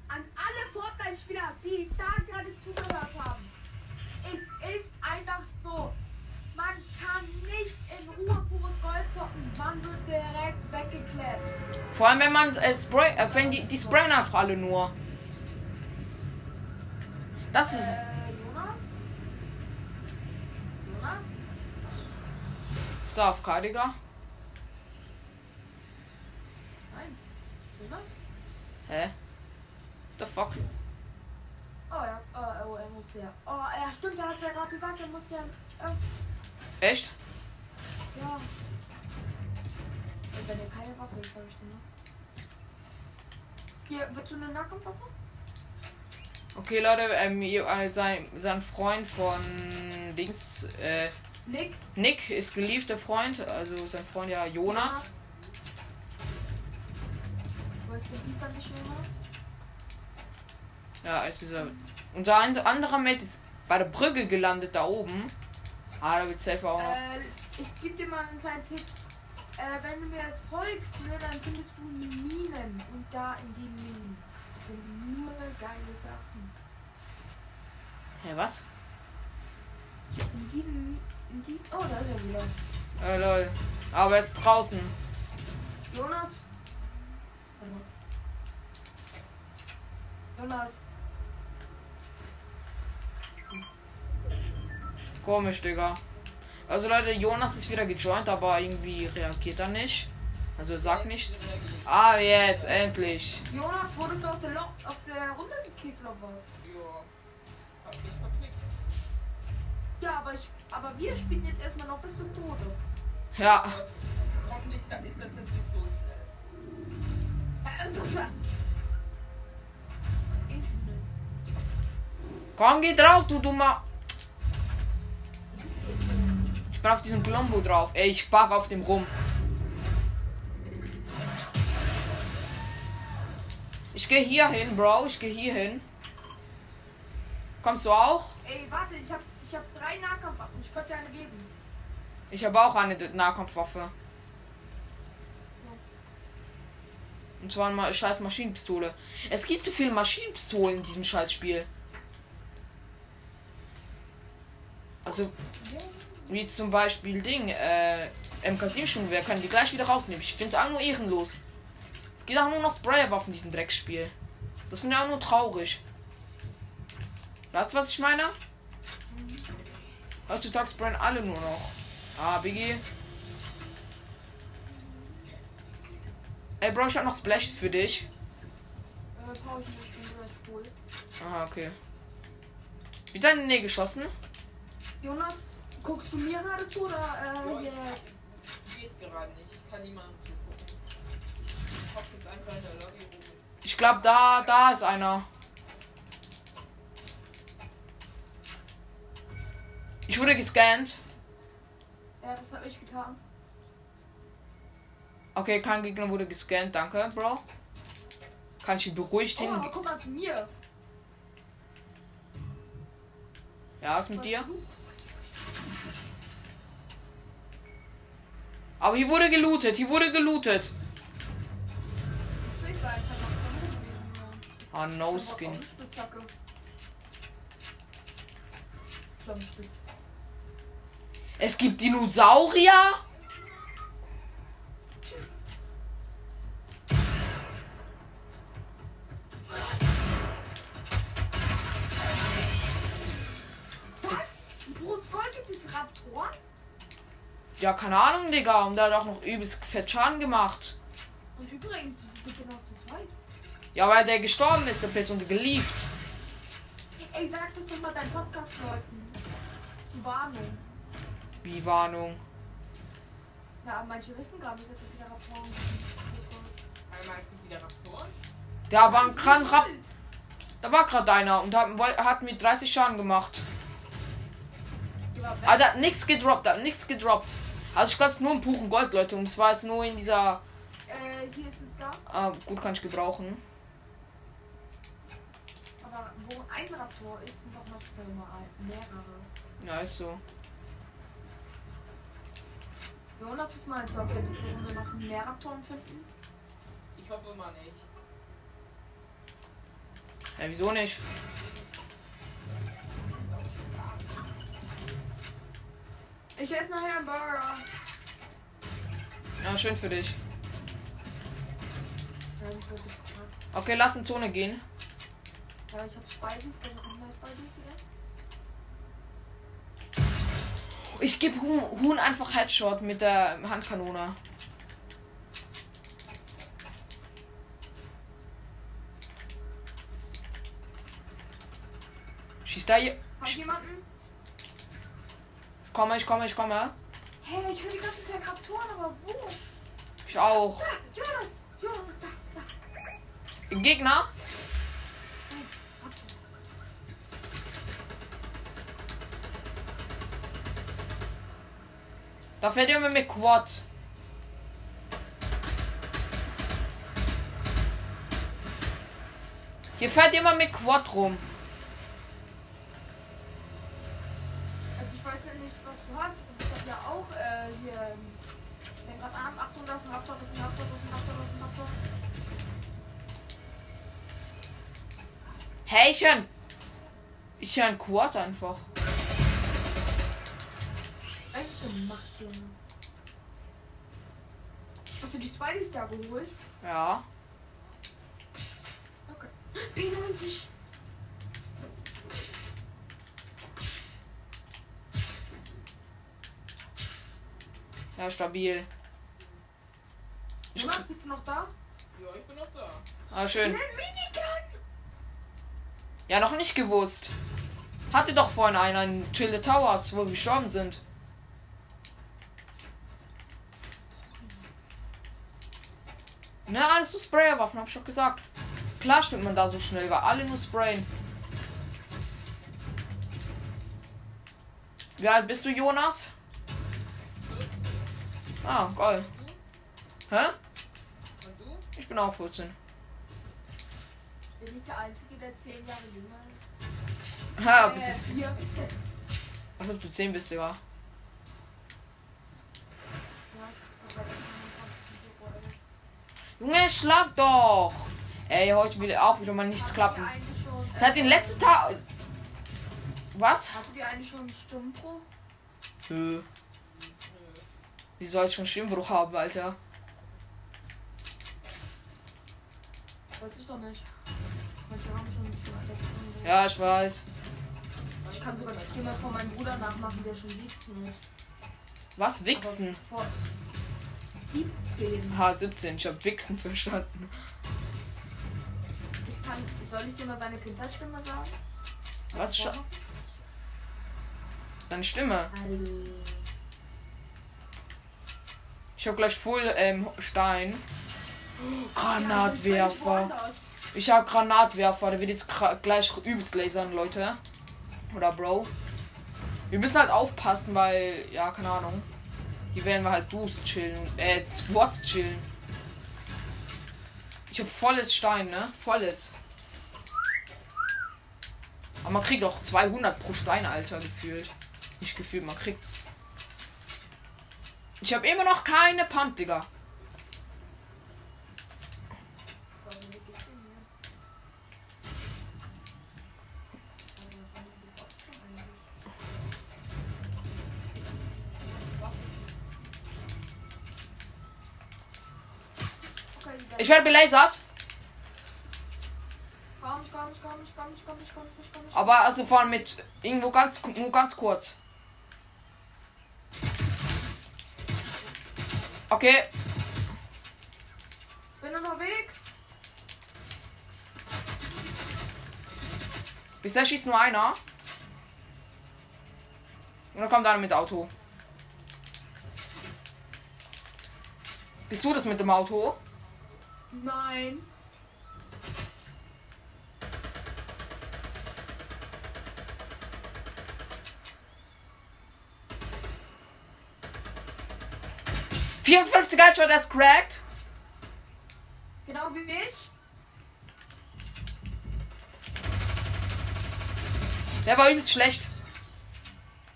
[SPEAKER 3] An alle Fortnite-Spieler, die da gerade zugehört haben. Es ist einfach so. Man kann nicht in Ruhe pures Gold zocken. Man wird direkt weggeklärt.
[SPEAKER 1] Vor allem, wenn man äh, Spray, äh, wenn die, die sprayen einfach alle nur. Das ist.
[SPEAKER 3] Äh, Jonas? Jonas?
[SPEAKER 1] Ist da auf K, Digga?
[SPEAKER 3] Nein. Jonas?
[SPEAKER 1] Hä? The fuck?
[SPEAKER 3] Oh ja, oh, oh, er muss ja. Oh, ja, stimmt, er hat ja gerade gesagt, er muss ja. Äh,
[SPEAKER 1] Echt?
[SPEAKER 3] Ja. Und wenn er keine Waffe ist, hab ich den noch. Hier, willst du eine Nahkampfwaffe?
[SPEAKER 1] Okay, Leute, ähm, ihr- äh, sein, sein Freund von Dings, äh,
[SPEAKER 3] Nick?
[SPEAKER 1] Nick ist geliebter Freund, also sein Freund ja Jonas.
[SPEAKER 3] Weißt du, wie ist er nicht Jonas?
[SPEAKER 1] Ja, als dieser. Unser and- anderer Mate ist bei der Brücke gelandet da oben. Ah, da wird safe auch noch.
[SPEAKER 3] Äh, ich geb dir mal einen kleinen Tipp. Äh, wenn du mir jetzt folgst, ne, dann findest du Minen. Und da in den Minen sind nur geile Sachen.
[SPEAKER 1] Hä, was?
[SPEAKER 3] In diesen. In diesen. Oh, da ist er wieder.
[SPEAKER 1] Äh, lol. Aber er ist draußen.
[SPEAKER 3] Jonas? Jonas.
[SPEAKER 1] Komisch, Digga. Also Leute, Jonas ist wieder gejoint, aber irgendwie reagiert er nicht. Also er sagt nichts. Ah, jetzt, endlich.
[SPEAKER 3] Jonas, wurdest du aus der, Lo aus der Runde gekickt oder was?
[SPEAKER 2] Ja. Hab mich verknickt.
[SPEAKER 3] Ja, aber ich. Aber wir spielen jetzt erstmal noch bis zum Tode.
[SPEAKER 1] Ja.
[SPEAKER 2] Hoffentlich dann ist das jetzt nicht so schnell.
[SPEAKER 1] Komm, geh drauf, du dummer. Ich bin auf diesem Colombo drauf. Ey, ich spare auf dem rum. Ich gehe hier hin, Bro. Ich gehe hier hin. Kommst du auch?
[SPEAKER 3] Ey, warte, ich hab, ich hab drei Nahkampfwaffen. Ich könnte dir eine geben.
[SPEAKER 1] Ich habe auch eine Nahkampfwaffe. Und zwar eine scheiß Maschinenpistole. Es gibt zu viele Maschinenpistolen in diesem scheiß Spiel. Also, wie zum Beispiel Ding, äh, MK7-Sturmgewehr kann die gleich wieder rausnehmen. Ich finde es auch nur ehrenlos. Es geht auch nur noch Sprayerwaffen in diesem Drecksspiel. Das finde ich auch nur traurig. Weißt du, was ich meine? Heutzutage sprayen alle nur noch. Ah, Biggie. Ey, Bro, ich hab noch Splashes für dich.
[SPEAKER 3] Äh, brauche ich nicht.
[SPEAKER 1] Aha, okay. Wieder in die Nähe geschossen?
[SPEAKER 3] Jonas, guckst du mir gerade zu oder äh,
[SPEAKER 2] Ja, ich geht gerade nicht. Ich kann niemandem zugucken. Ich hab jetzt einfach in der Lobby rum.
[SPEAKER 1] Ich glaube, da, da ist einer. Ich wurde gescannt.
[SPEAKER 3] Ja, das habe ich getan.
[SPEAKER 1] Okay, kein Gegner wurde gescannt, danke, Bro. Kann ich beruhigt
[SPEAKER 3] Oh, aber
[SPEAKER 1] hingehen?
[SPEAKER 3] guck mal zu mir.
[SPEAKER 1] Ja, ist mit dir. Aber hier wurde gelootet, hier wurde gelootet. Ah, no skin. Es gibt Dinosaurier? Ja, keine Ahnung, Digga. Und der hat auch noch übelst fett Schaden gemacht.
[SPEAKER 3] Und übrigens, wir sind genau zu zweit.
[SPEAKER 1] Ja, weil der gestorben ist, der Person gelieft.
[SPEAKER 3] Ey, sag das doch mal deinen Podcast-Leuten. Die Warnung.
[SPEAKER 1] Wie Warnung.
[SPEAKER 3] Ja, manche wissen gar nicht, dass es wieder Raptoren gibt.
[SPEAKER 2] Einmal ist wieder Raptoren.
[SPEAKER 1] Da war ein krank Rap. Da war gerade einer und hat, hat mir 30 Schaden gemacht. Der hat nichts gedroppt, der hat nichts gedroppt. Also ich glaube, es nur ein Buchen Gold, Leute. Und es war jetzt nur in dieser.
[SPEAKER 3] Äh, hier ist es da.
[SPEAKER 1] Ah, gut, kann ich gebrauchen.
[SPEAKER 3] Aber wo ein Raptor ist, sind doch noch mehrere.
[SPEAKER 1] Ja, ist so.
[SPEAKER 3] Jonas, was meinst du, ob wir diese Runde noch mehr Raptoren finden?
[SPEAKER 2] Ich hoffe mal nicht.
[SPEAKER 1] Ja, wieso nicht?
[SPEAKER 3] Ich esse nachher einen Burger.
[SPEAKER 1] Ja, schön für dich. Okay, lass in Zone gehen.
[SPEAKER 3] Ja, ich hab sind noch mehr Spices, ja?
[SPEAKER 1] Ich gebe Huhn, Huhn einfach Headshot mit der Handkanone. Schießt da hier.
[SPEAKER 3] Hab jemanden?
[SPEAKER 1] Ich komme, ich komme, ich komme.
[SPEAKER 3] Hey, ich höre die ganze Zeit Raptoren, aber wo?
[SPEAKER 1] Ich auch.
[SPEAKER 3] Da, Jonas! Jonas, da, da.
[SPEAKER 1] Gegner? Da fährt jemand mit Quad. Hier fährt jemand mit Quad rum.
[SPEAKER 3] Also ich weiß ja nicht, was du hast. Ich hab ja auch äh, hier. ähm, Denk grad an, Achtung, das ist ein Raptor, das ist ein Raptor, das ist ein Raptor, das ist ein Raptor.
[SPEAKER 1] Hey, ich höre Ich höre ein Quad einfach.
[SPEAKER 3] Echt gemacht, Junge. Hast du die Spideys da geholt?
[SPEAKER 1] Ja.
[SPEAKER 3] Okay. P90.
[SPEAKER 1] Ja, stabil. Ich,
[SPEAKER 3] Jonas, bist du noch da?
[SPEAKER 2] Ja, ich bin noch da.
[SPEAKER 1] ah, schön.
[SPEAKER 3] Minigun!
[SPEAKER 1] Ja, noch nicht gewusst. Hatte doch vorhin einen, Chill the Towers, wo wir gestorben sind. Na, alles nur Sprayerwaffen, hab ich doch gesagt. Klar stimmt man da so schnell, weil alle nur sprayen. Wie alt bist du, Jonas? Ah, geil. Hä?
[SPEAKER 2] Und du?
[SPEAKER 1] Ich bin auch 14.
[SPEAKER 3] Bin ich der Einzige, der 10 Jahre jünger ist?
[SPEAKER 1] Ha, bist
[SPEAKER 3] äh,
[SPEAKER 1] du.
[SPEAKER 3] vier.
[SPEAKER 1] Als ob du 10 bist.
[SPEAKER 3] Ja,
[SPEAKER 1] Junge, schlag doch! Ey, heute will auch wieder mal nichts klappen. Seit den letzten Tagen. Was?
[SPEAKER 3] Hast du dir eigentlich schon einen Stimmbruch?
[SPEAKER 1] Nö. Wie soll ich schon Stimmbruch haben, Alter?
[SPEAKER 3] Weiß ich doch nicht. Manche haben schon ein bisschen Stimmbruch.
[SPEAKER 1] Ja, ich weiß.
[SPEAKER 3] Ich kann sogar die Stimme von meinem Bruder nachmachen, der schon 17 ist.
[SPEAKER 1] Was? Wichsen?
[SPEAKER 3] Aber vor 17.
[SPEAKER 1] Ha, 17. Ich hab Wichsen verstanden.
[SPEAKER 3] Ich kann, soll ich dir mal seine Kindheitsstimme sagen?
[SPEAKER 1] Was? Scha Seine Stimme.
[SPEAKER 3] Hallo.
[SPEAKER 1] Ich hab gleich Full ähm, Stein.
[SPEAKER 3] Ja,
[SPEAKER 1] Granatwerfer. Ich hab Granatwerfer. Der wird jetzt gleich übelst lasern, Leute. Oder Bro. Wir müssen halt aufpassen, weil, ja, keine Ahnung. Hier werden wir halt Doos chillen. Äh, Squats chillen. Ich hab volles Stein, ne? Volles. Aber man kriegt auch 200 pro Stein, Alter, gefühlt. Nicht gefühlt, man kriegt's. Ich habe immer noch keine Pump, Digga.
[SPEAKER 3] Okay, die
[SPEAKER 1] Ich werde belasert.
[SPEAKER 3] Komm, komm, komm, komm, komm, komm, komm, komm.
[SPEAKER 1] Aber also vor allem mit irgendwo ganz, nur ganz kurz. Okay,
[SPEAKER 3] Bin unterwegs.
[SPEAKER 1] bisher schießt nur einer. Und dann kommt einer mit Auto. Bist du das mit dem Auto?
[SPEAKER 3] Nein.
[SPEAKER 1] er 54 Headshot, der ist cracked.
[SPEAKER 3] Genau wie ich.
[SPEAKER 1] Der war übelst schlecht.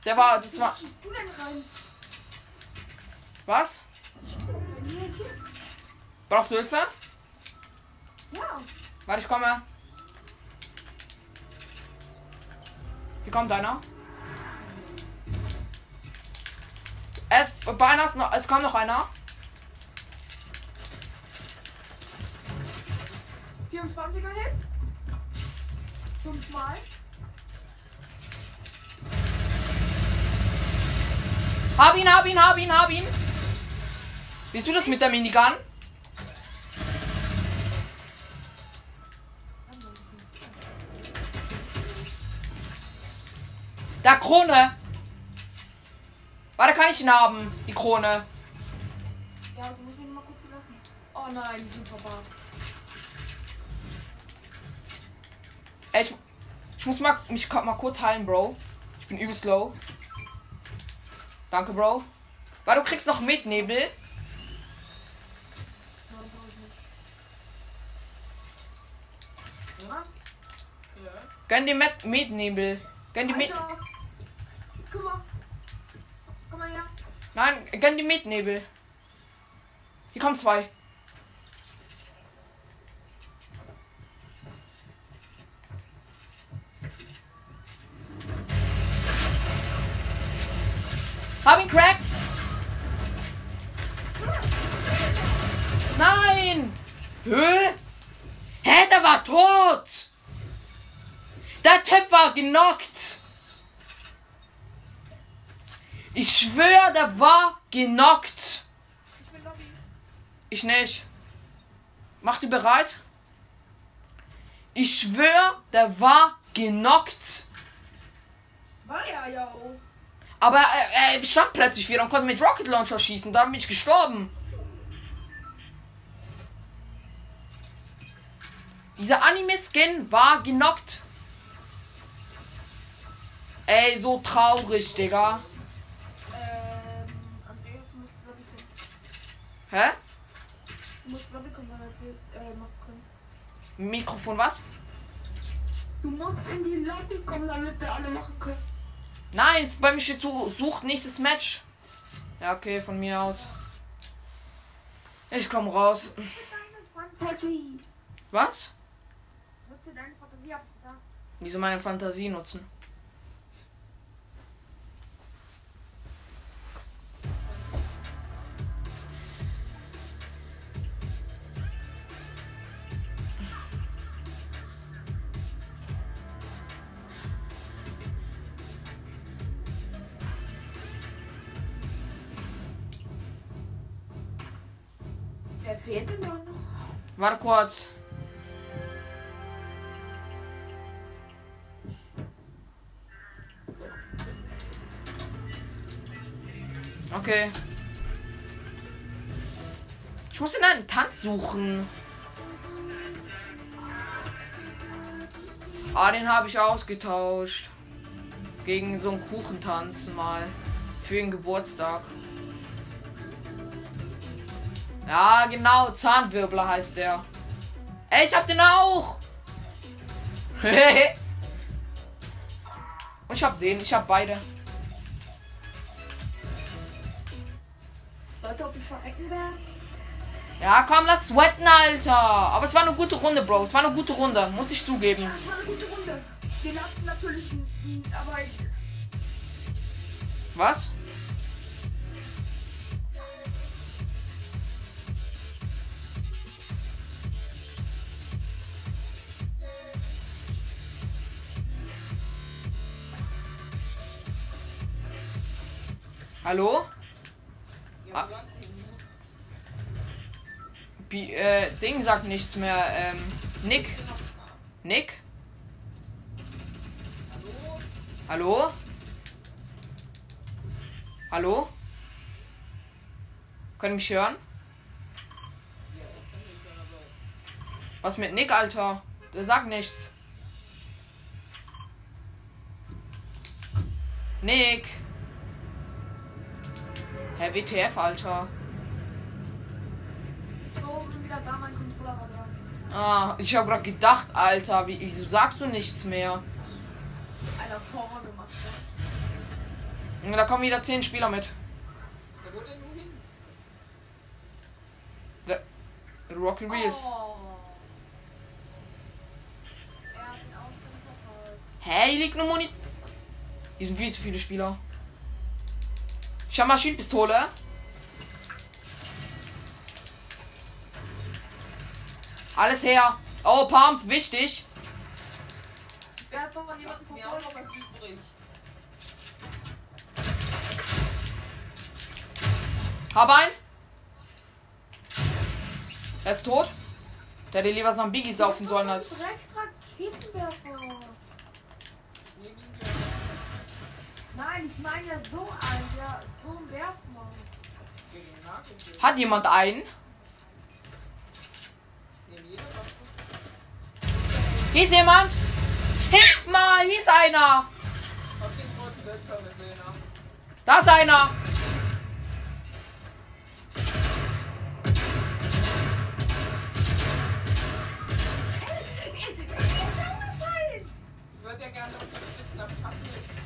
[SPEAKER 1] Der war, das war, was? Brauchst du Hilfe?
[SPEAKER 3] Ja.
[SPEAKER 1] Warte, ich komme. Hier kommt einer. Es, bei einer ist noch, es kommt noch einer.
[SPEAKER 3] 24er Hit. Fünfmal.
[SPEAKER 1] Hab ihn, hab ihn, hab ihn, hab ihn. Bist du das mit der Minigun? Da Krone. Warte, kann ich ihn haben? Die Krone.
[SPEAKER 3] Ja, du musst mich mal kurz lassen. Oh nein, super bar.
[SPEAKER 1] Ey, ich, ich muss mal, mich mal kurz heilen, Bro. Ich bin übelst low. Danke, Bro. Weil du kriegst noch mit, Nebel. Gönn dir mit, mit Nebel. Gönn dir mit.
[SPEAKER 3] Guck mal. Komm mal her.
[SPEAKER 1] Nein, gönn dir mit, Nebel. Hier kommen zwei. Der war genockt. Ich
[SPEAKER 3] bin Lobby.
[SPEAKER 1] Ich nicht. Mach die bereit? Ich schwör, der war genockt.
[SPEAKER 3] War ja auch.
[SPEAKER 1] Aber er, er stand plötzlich wieder und konnte mit Rocket Launcher schießen. Dann bin ich gestorben. Dieser Anime-Skin war genockt. Ey, so traurig, Digga. Hä?
[SPEAKER 3] Du musst er äh, machen können.
[SPEAKER 1] Mikrofon was?
[SPEAKER 3] Du musst in die Lobby kommen, damit wir alle machen können.
[SPEAKER 1] Nein, bei mir steht so, sucht nächstes Match. Ja, okay, von mir aus. Ich komm raus. Was? Wieso meine Fantasie nutzen? Warte kurz. Okay. Ich muss in einen Tanz suchen. Ah, den habe ich ausgetauscht. Gegen so einen Kuchentanz mal. Für den Geburtstag. Ja, genau. Zahnwirbler heißt der. Ey, ich hab den auch. Und ich hab den, ich hab beide.
[SPEAKER 3] Leute, ob ich verrecken werde?
[SPEAKER 1] Ja, komm, lass sweaten, Alter. Aber es war eine gute Runde, Bro. Es war eine gute Runde, muss ich zugeben.
[SPEAKER 3] Ja, es war eine gute Runde. Wir lassen natürlich, aber
[SPEAKER 1] Was? Hallo? Ah. Bi äh, Ding sagt nichts mehr. Ähm, Nick? Nick? Hallo? Hallo? Können mich hören? Was mit Nick, Alter? Der sagt nichts. Nick. Hä, WTF, Alter.
[SPEAKER 3] so bin wieder da, mein Controller war dran.
[SPEAKER 1] Ah, ich hab grad gedacht, Alter, wie, wieso sagst du nichts mehr?
[SPEAKER 3] Einer Horror gemacht. Ja.
[SPEAKER 1] Und Da kommen wieder zehn Spieler mit.
[SPEAKER 2] Da wo denn nun hin?
[SPEAKER 1] Rocky Reels.
[SPEAKER 3] Oh. Er hat den Ausgang verpasst.
[SPEAKER 1] Hä, hier liegt eine Muni. Hier sind viel zu viele Spieler. Ich hab Maschinenpistole. Alles her. Oh, Pump, wichtig.
[SPEAKER 3] Wer hat
[SPEAKER 2] Lass
[SPEAKER 3] jemandem
[SPEAKER 2] mir auch noch was übrig.
[SPEAKER 1] Hab einen. Er ist tot. Der hätte lieber so ein Biggie saufen sollen als.
[SPEAKER 3] Drecks Raketenwerfer.
[SPEAKER 2] Nee, ging ja.
[SPEAKER 3] Nein, ich meine ja so ein, ja, so ein
[SPEAKER 2] den Nahkampf.
[SPEAKER 1] Hat jemand einen? Hier ist jemand. Hilf mal, hier ist einer.
[SPEAKER 2] Auf den.
[SPEAKER 1] Da ist einer.
[SPEAKER 2] Ich würde ja gerne unterstützen, aber ich hab nicht.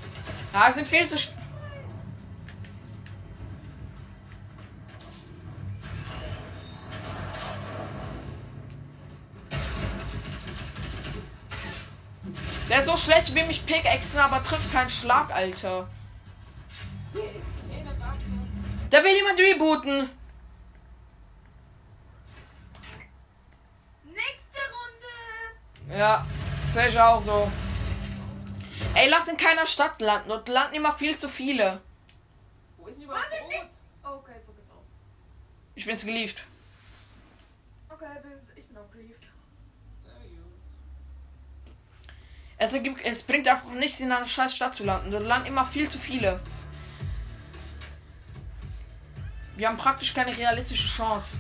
[SPEAKER 1] Ja, es sind viel zu. sp- Der ist so schlecht, wie mich Pickaxen, aber trifft keinen Schlag, Alter. Da will jemand rebooten.
[SPEAKER 3] Nächste Runde.
[SPEAKER 1] Ja, sehe ich auch so. Ey, lass in keiner Stadt landen. Dort landen immer viel zu viele.
[SPEAKER 2] Wo ist denn überhaupt
[SPEAKER 3] Warte, nicht.
[SPEAKER 2] rot?
[SPEAKER 3] Okay, so genau.
[SPEAKER 1] Ich bin's gelieft.
[SPEAKER 3] Okay, bin- ich bin auch geliebt.
[SPEAKER 1] Es, ergibt, es bringt einfach nichts, in einer scheiß Stadt zu landen. Dort landen immer viel zu viele. Wir haben praktisch keine realistische Chance.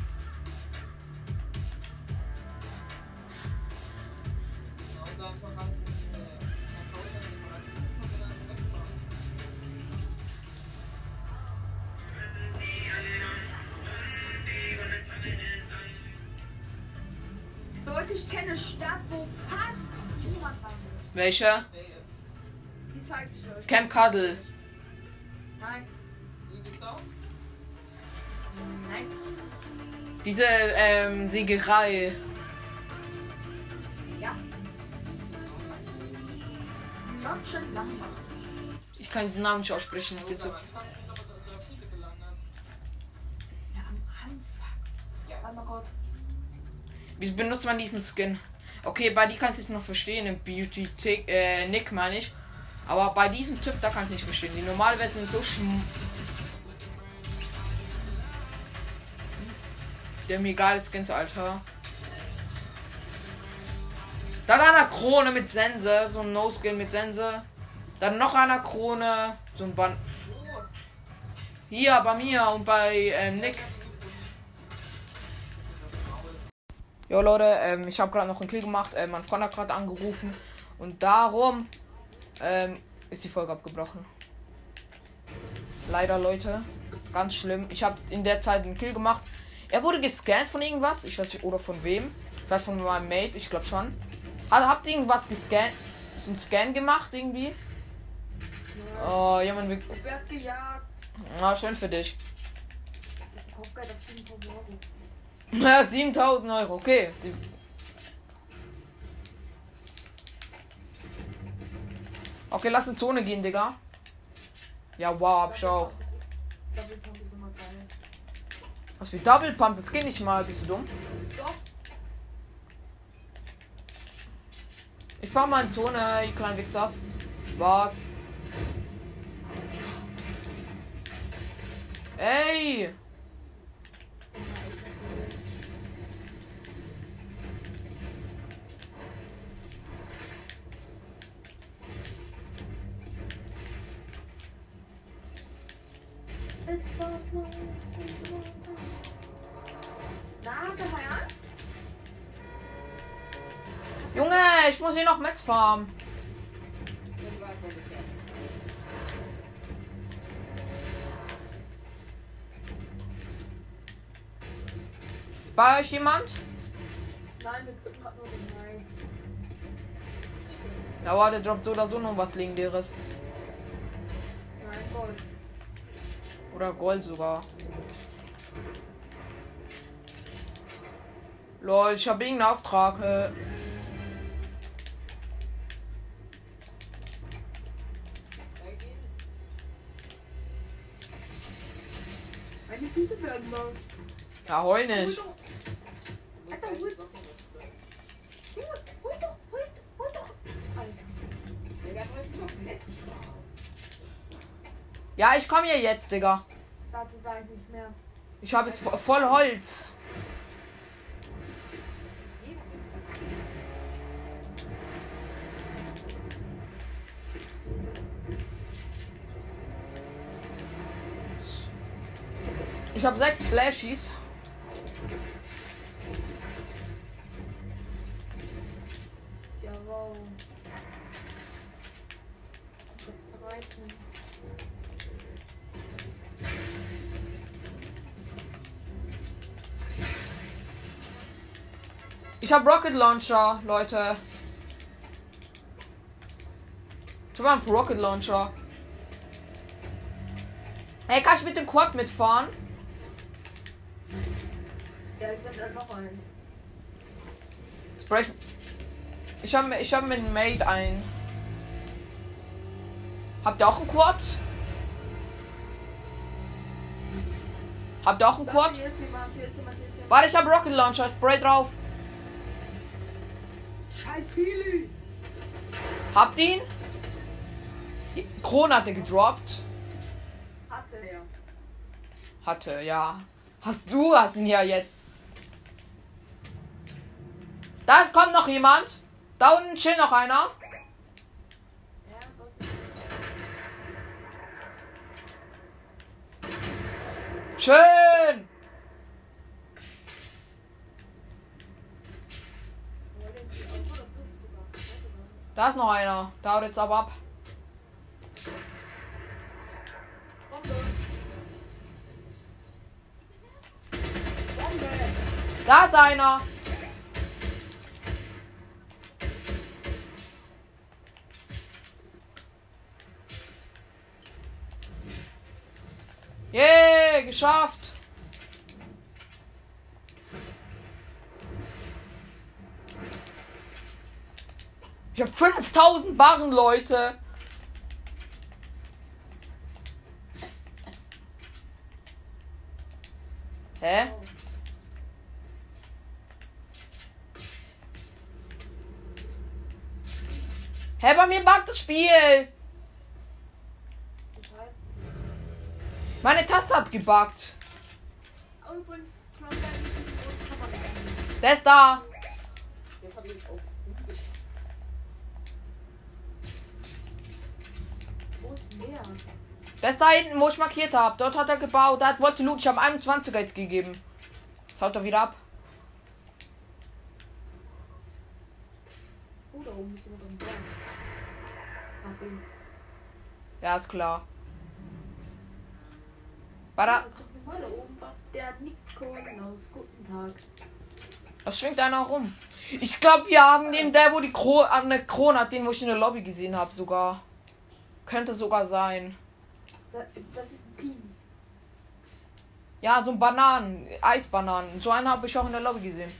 [SPEAKER 3] Wandelt.
[SPEAKER 1] Welche?
[SPEAKER 2] Hey,
[SPEAKER 3] Die zeige ich euch.
[SPEAKER 1] Camp Cuddle.
[SPEAKER 3] Nein, nein.
[SPEAKER 1] Diese ähm, Siegerei.
[SPEAKER 3] Ja.
[SPEAKER 1] Ich kann diesen Namen nicht aussprechen. Ich bin so.
[SPEAKER 2] Am Anfang sind aber da sehr viele gelandet.
[SPEAKER 3] Ja, am Anfang.
[SPEAKER 2] Ja.
[SPEAKER 3] Warte mal kurz.
[SPEAKER 1] Wie benutzt man diesen Skin? Okay, bei die kannst du es noch verstehen. Im Beauty Tick, äh, Nick meine ich. Aber bei diesem Typ, da kannst du nicht verstehen. Die normale Version ist so schm. Der mir geile Skins, Alter. Dann einer Krone mit Sense. So ein No-Skin mit Sense. Dann noch einer Krone. So ein Band. Hier bei mir und bei ähm, Nick. Jo Leute, ähm, ich habe gerade noch einen Kill gemacht. Ähm, mein Freund hat gerade angerufen. Und darum ähm, ist die Folge abgebrochen. Leider Leute. Ganz schlimm. Ich habe in der Zeit einen Kill gemacht. Er wurde gescannt von irgendwas. Ich weiß nicht, oder von wem. Vielleicht von meinem Mate, ich glaube schon. Hat, habt ihr irgendwas gescannt? So einen Scan gemacht irgendwie? Oh, jemand will.
[SPEAKER 3] Ich werd gejagt.
[SPEAKER 1] Na, schön für dich.
[SPEAKER 3] Kopfgeld auf 7000 Euro.
[SPEAKER 1] Ja, 7000 Euro, okay. Die- Okay, lass in Zone gehen, Digga. Ja, wow, hab ich auch.
[SPEAKER 3] Double Pump ist immer geil.
[SPEAKER 1] Was für Double Pump, das geht nicht mal. Bist du dumm?
[SPEAKER 3] Doch.
[SPEAKER 1] Ich fahr mal in Zone, ihr kleinen Wichsers. Spaß. Ey!
[SPEAKER 3] Na?
[SPEAKER 1] Junge, ich muss hier noch Metz farmen. Ist bei euch jemand?
[SPEAKER 3] Nein, wir drücken gerade nur den Nein.
[SPEAKER 1] Ja, der droppt so oder so noch was Legendäres. Oder Gold sogar. Lol, ich habe irgendeinen Auftrag. Äh,
[SPEAKER 3] Meine Füße werden nass.
[SPEAKER 1] ja, heul nicht.
[SPEAKER 3] doch. Alter, hol. Junge, hol doch, hol, hol doch. Alter.
[SPEAKER 1] Ja, ich komme hier jetzt, Digga.
[SPEAKER 3] Dazu sage ich nichts mehr.
[SPEAKER 1] Ich habe es vo- voll Holz. Ich habe sechs Flashies.
[SPEAKER 3] Ja, wow. Ich hab 13.
[SPEAKER 1] Ich habe Rocket Launcher, Leute. Ich habe einen Rocket Launcher. Hey, kann ich mit dem Quad mitfahren?
[SPEAKER 3] Ja, ich sag noch ein.
[SPEAKER 1] Spray. Ich habe ich hab mit dem Mate ein. Habt ihr auch einen Quad? Habt ihr auch einen Quad? Warte, ich habe Rocket Launcher. Spray drauf.
[SPEAKER 3] Scheiß Pili!
[SPEAKER 1] Habt ihn? Kron hat er gedroppt.
[SPEAKER 3] Hatte er.
[SPEAKER 1] Hatte, ja. Hast du, hast ihn ja jetzt. Da ist, kommt noch jemand. Da unten chill noch einer. Schön.
[SPEAKER 3] Wo denn die Auto oder Luft sogar? Weiß ich gar nicht.
[SPEAKER 1] Da ist noch einer. Da haut jetzt aber ab. Da ist einer. Yeah, geschafft. Ich habe 5000 Barren, Leute. Hä? Hä, bei mir buggt das Spiel. Meine Taste hat gebuggt.
[SPEAKER 3] oh?
[SPEAKER 1] Der ist da.
[SPEAKER 2] Das habe ich jetzt auch.
[SPEAKER 3] Der
[SPEAKER 1] ist da hinten, wo ich markiert habe. Dort hat er gebaut. Da hat- wollte Luke. Ich habe 21er gegeben. Jetzt haut er wieder ab.
[SPEAKER 3] Oh, dem.
[SPEAKER 1] Ja, ist klar. Warte?
[SPEAKER 3] Der Nikolaus. Guten Tag.
[SPEAKER 1] da schwingt einer rum. Ich glaube, wir haben den, der, wo die Kro an der Krone hat, den, wo ich in der Lobby gesehen habe, sogar. Könnte sogar sein.
[SPEAKER 3] Was was ist ein Pin?
[SPEAKER 1] Ja, so ein Bananen, Eisbananen. So einen habe ich auch in der Lobby gesehen.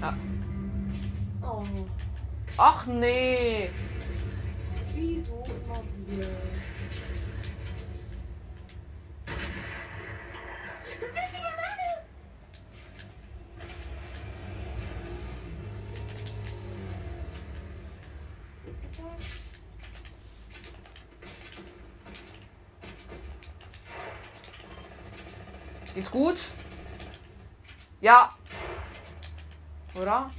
[SPEAKER 1] Ja.
[SPEAKER 3] Oh,
[SPEAKER 1] Ach nee.
[SPEAKER 3] wieso immer wieder? Ist
[SPEAKER 1] gut? Ja. Oder?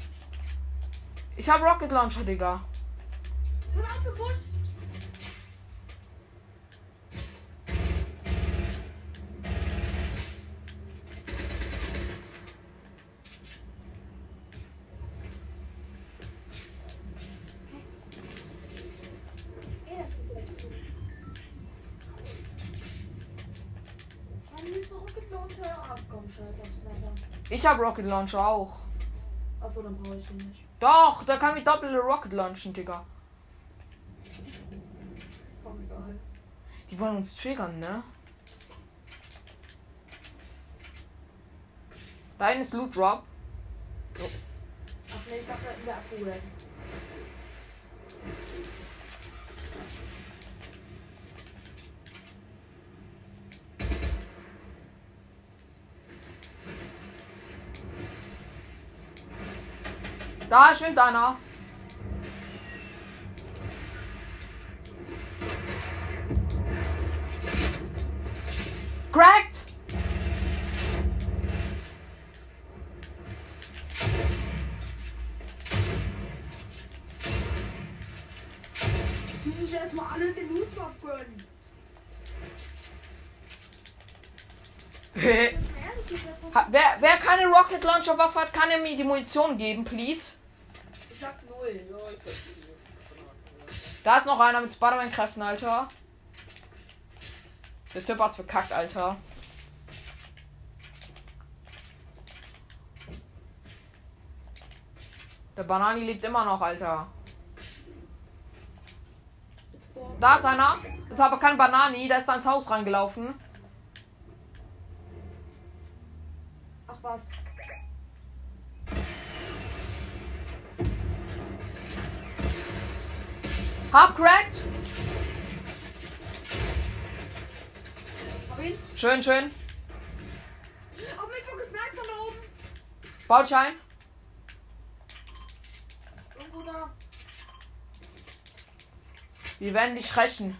[SPEAKER 1] Ich habe Rocket Launcher, Digga.
[SPEAKER 3] Verdammte Busch! Mann, hier ist doch Rocket Launcher. Ach komm, scheiß auf Sniper.
[SPEAKER 1] Ich habe Rocket Launcher auch.
[SPEAKER 3] Achso, dann brauche ich den nicht.
[SPEAKER 1] Doch, da kann ich doppelte Rocket launchen, Digga. Die wollen uns triggern, ne? Dein ist Loot Drop.
[SPEAKER 3] Ach nee, ich dachte, in der
[SPEAKER 1] Da schwimmt einer. Cracked!
[SPEAKER 3] Sich erstmal alle den Loot gönnen.
[SPEAKER 1] Ha- wer, wer keine Rocket Launcher Waffe hat, kann er mir die Munition geben, please.
[SPEAKER 3] Ich hab null.
[SPEAKER 2] Ja, ich verstehe. Granaten.
[SPEAKER 1] Da ist noch einer mit Spider-Man-Kräften, Alter. Der Typ hat's verkackt, Alter. Der Banani lebt immer noch, Alter. Da ist einer. Das ist aber kein Banani, der ist da ins Haus reingelaufen.
[SPEAKER 3] Ach was.
[SPEAKER 1] Hab cracked. Schön, schön.
[SPEAKER 3] Auf mich gesniped von da oben.
[SPEAKER 1] Bautschein.
[SPEAKER 3] Irgendwo da.
[SPEAKER 1] Wir werden dich rächen.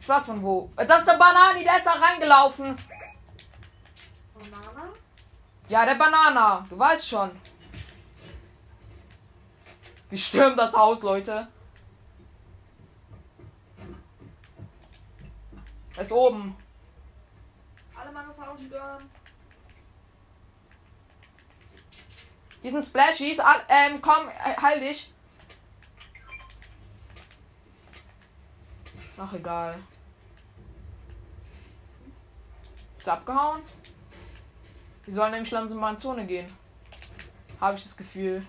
[SPEAKER 1] Ich weiß von wo. Das ist der Banani, der ist da reingelaufen.
[SPEAKER 3] Banana.
[SPEAKER 1] Ja, der Banana. Du weißt schon. Wir stürmen das Haus, Leute. Er ist oben.
[SPEAKER 3] Alle Mann das Haus stören.
[SPEAKER 1] Hier sind Splashies. Ah, ähm, komm, äh, heil dich. Ach, egal. Ist abgehauen? Wir sollen nämlich langsam mal in Zone gehen. Habe ich das Gefühl.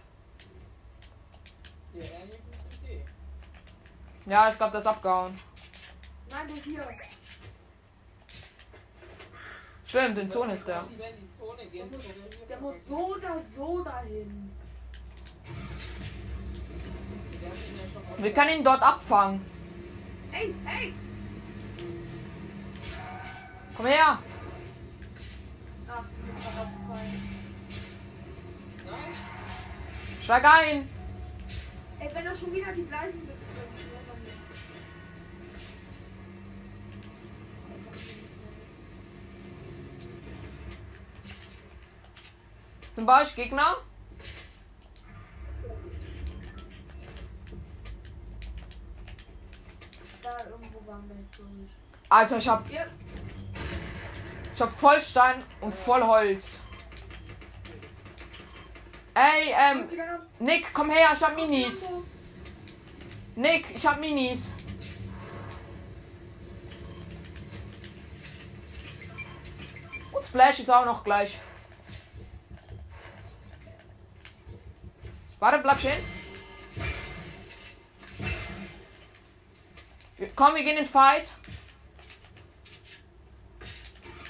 [SPEAKER 2] Ja,
[SPEAKER 1] ich glaube, das ist abgehauen.
[SPEAKER 3] Nein, der hier.
[SPEAKER 1] Stimmt, in Zone ist der.
[SPEAKER 3] Der muss,
[SPEAKER 2] so
[SPEAKER 3] der muss oder so dahin.
[SPEAKER 1] Wir können ihn dort abfangen.
[SPEAKER 3] Ey, ey!
[SPEAKER 1] Komm her.
[SPEAKER 2] Nein,
[SPEAKER 1] Steig ein.
[SPEAKER 3] Ey, wenn da schon wieder die gleichen sind.
[SPEAKER 1] Sind bei euch Gegner?
[SPEAKER 3] Da irgendwo waren wir jetzt durch.
[SPEAKER 1] Alter, ich hab, ich hab voll Stein und voll Holz. Ey, ähm. Nick, komm her, ich hab Minis. Nick, ich hab Minis. Und Splash ist auch noch gleich. Warte, bleib stehen. Komm, wir gehen in den Fight.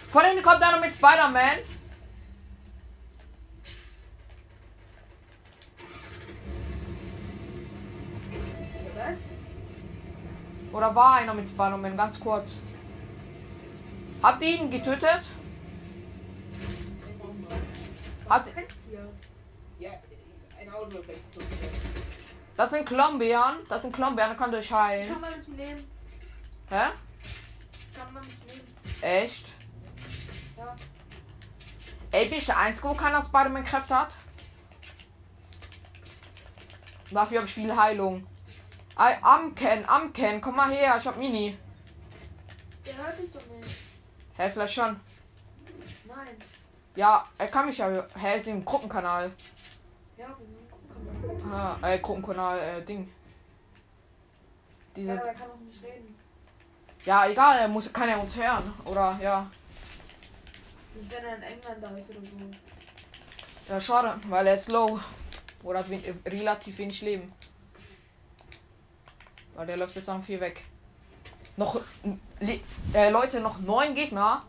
[SPEAKER 1] Von hinten kommt einer mit Spider-Man. Oder war einer mit Spider-Man? Ganz kurz. Habt ihr ihn getötet?
[SPEAKER 2] Autoeffekt.
[SPEAKER 1] das sind Klombeeren. Das sind Klombeeren, da könnt ihr euch heilen.
[SPEAKER 3] Kann man nicht nehmen.
[SPEAKER 1] Hä?
[SPEAKER 3] Kann man nicht nehmen.
[SPEAKER 1] Echt?
[SPEAKER 3] Ja.
[SPEAKER 1] Ey, bin ich der Einzige, wo keiner Spider-Man-Kräfte hat? Dafür habe ich viel Heilung. Ey, Amken, Amken, komm mal her, ich hab Mini.
[SPEAKER 3] Der hört dich doch nicht.
[SPEAKER 1] Hä, vielleicht schon.
[SPEAKER 3] Nein.
[SPEAKER 1] Ja, er kann mich ja. Hä, ist im Gruppenkanal.
[SPEAKER 3] Ja, wir sind gucken.
[SPEAKER 1] Ah, äh, Gruppenkanal, äh, Ding.
[SPEAKER 3] Ja,
[SPEAKER 1] Diese.
[SPEAKER 3] aber er kann auch nicht reden.
[SPEAKER 1] Ja, egal, er muss, kann er uns hören. Oder, ja.
[SPEAKER 3] Nicht wenn er in England da ist oder so.
[SPEAKER 1] Ja, schade, weil er ist low. Oder hat relativ wenig Leben. Weil der läuft jetzt am viel weg. Noch, äh, Leute, noch neun Gegner.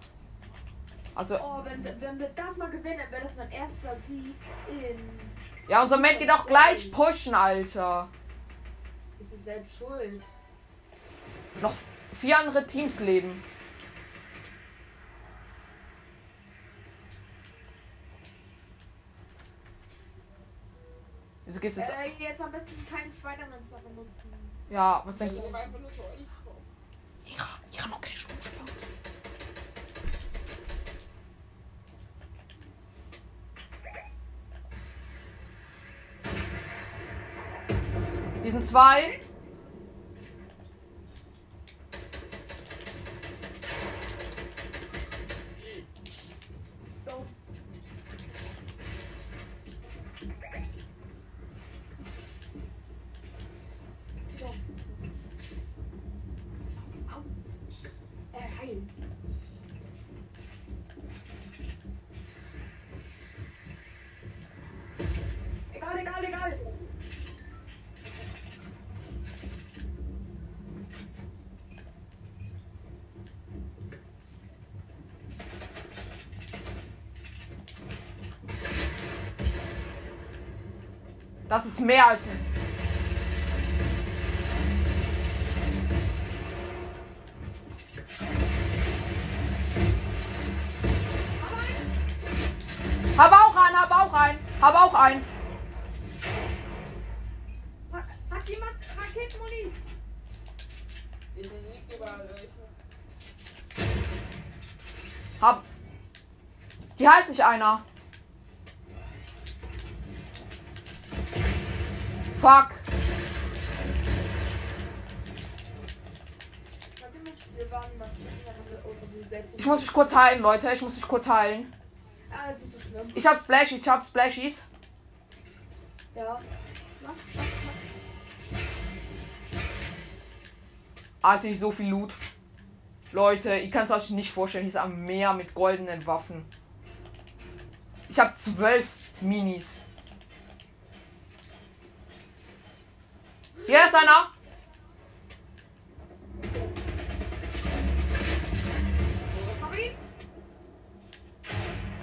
[SPEAKER 1] Also,
[SPEAKER 3] Oh, wenn, wenn wir das mal gewinnen, wäre das mein erster Sieg in.
[SPEAKER 1] ja, unser Matt geht auch gleich pushen, Alter.
[SPEAKER 3] Ist es selbst schuld.
[SPEAKER 1] Noch vier andere Teams leben. Wieso gehst du jetzt?
[SPEAKER 3] Äh, jetzt am besten keinen Spider-Man benutzen.
[SPEAKER 1] Ja, was denkst du?
[SPEAKER 2] hab.
[SPEAKER 1] Ich kann, ich kann noch keine Stunde spielen. Wir sind zwei.
[SPEAKER 3] So. So. Au. Äh, heil. Egal, egal, egal.
[SPEAKER 1] Das ist mehr als ein. Hab auch einen, hab auch einen, hab auch einen.
[SPEAKER 3] Hat, jemand Raketenmuni?
[SPEAKER 2] Ihr liegt überall welche.
[SPEAKER 1] Hab. Hier heilt sich einer. Kurz heilen, Leute. Ich muss mich kurz heilen.
[SPEAKER 3] Ah, ist so schlimm.
[SPEAKER 1] Ich hab Splashies, ich hab Splashies.
[SPEAKER 3] Ja. Mach, mach, mach.
[SPEAKER 1] Alter, ich so viel Loot. Leute, ihr könnt es euch nicht vorstellen. Hier ist am Meer mit goldenen Waffen. Ich habe zwölf Minis. Hier ist einer.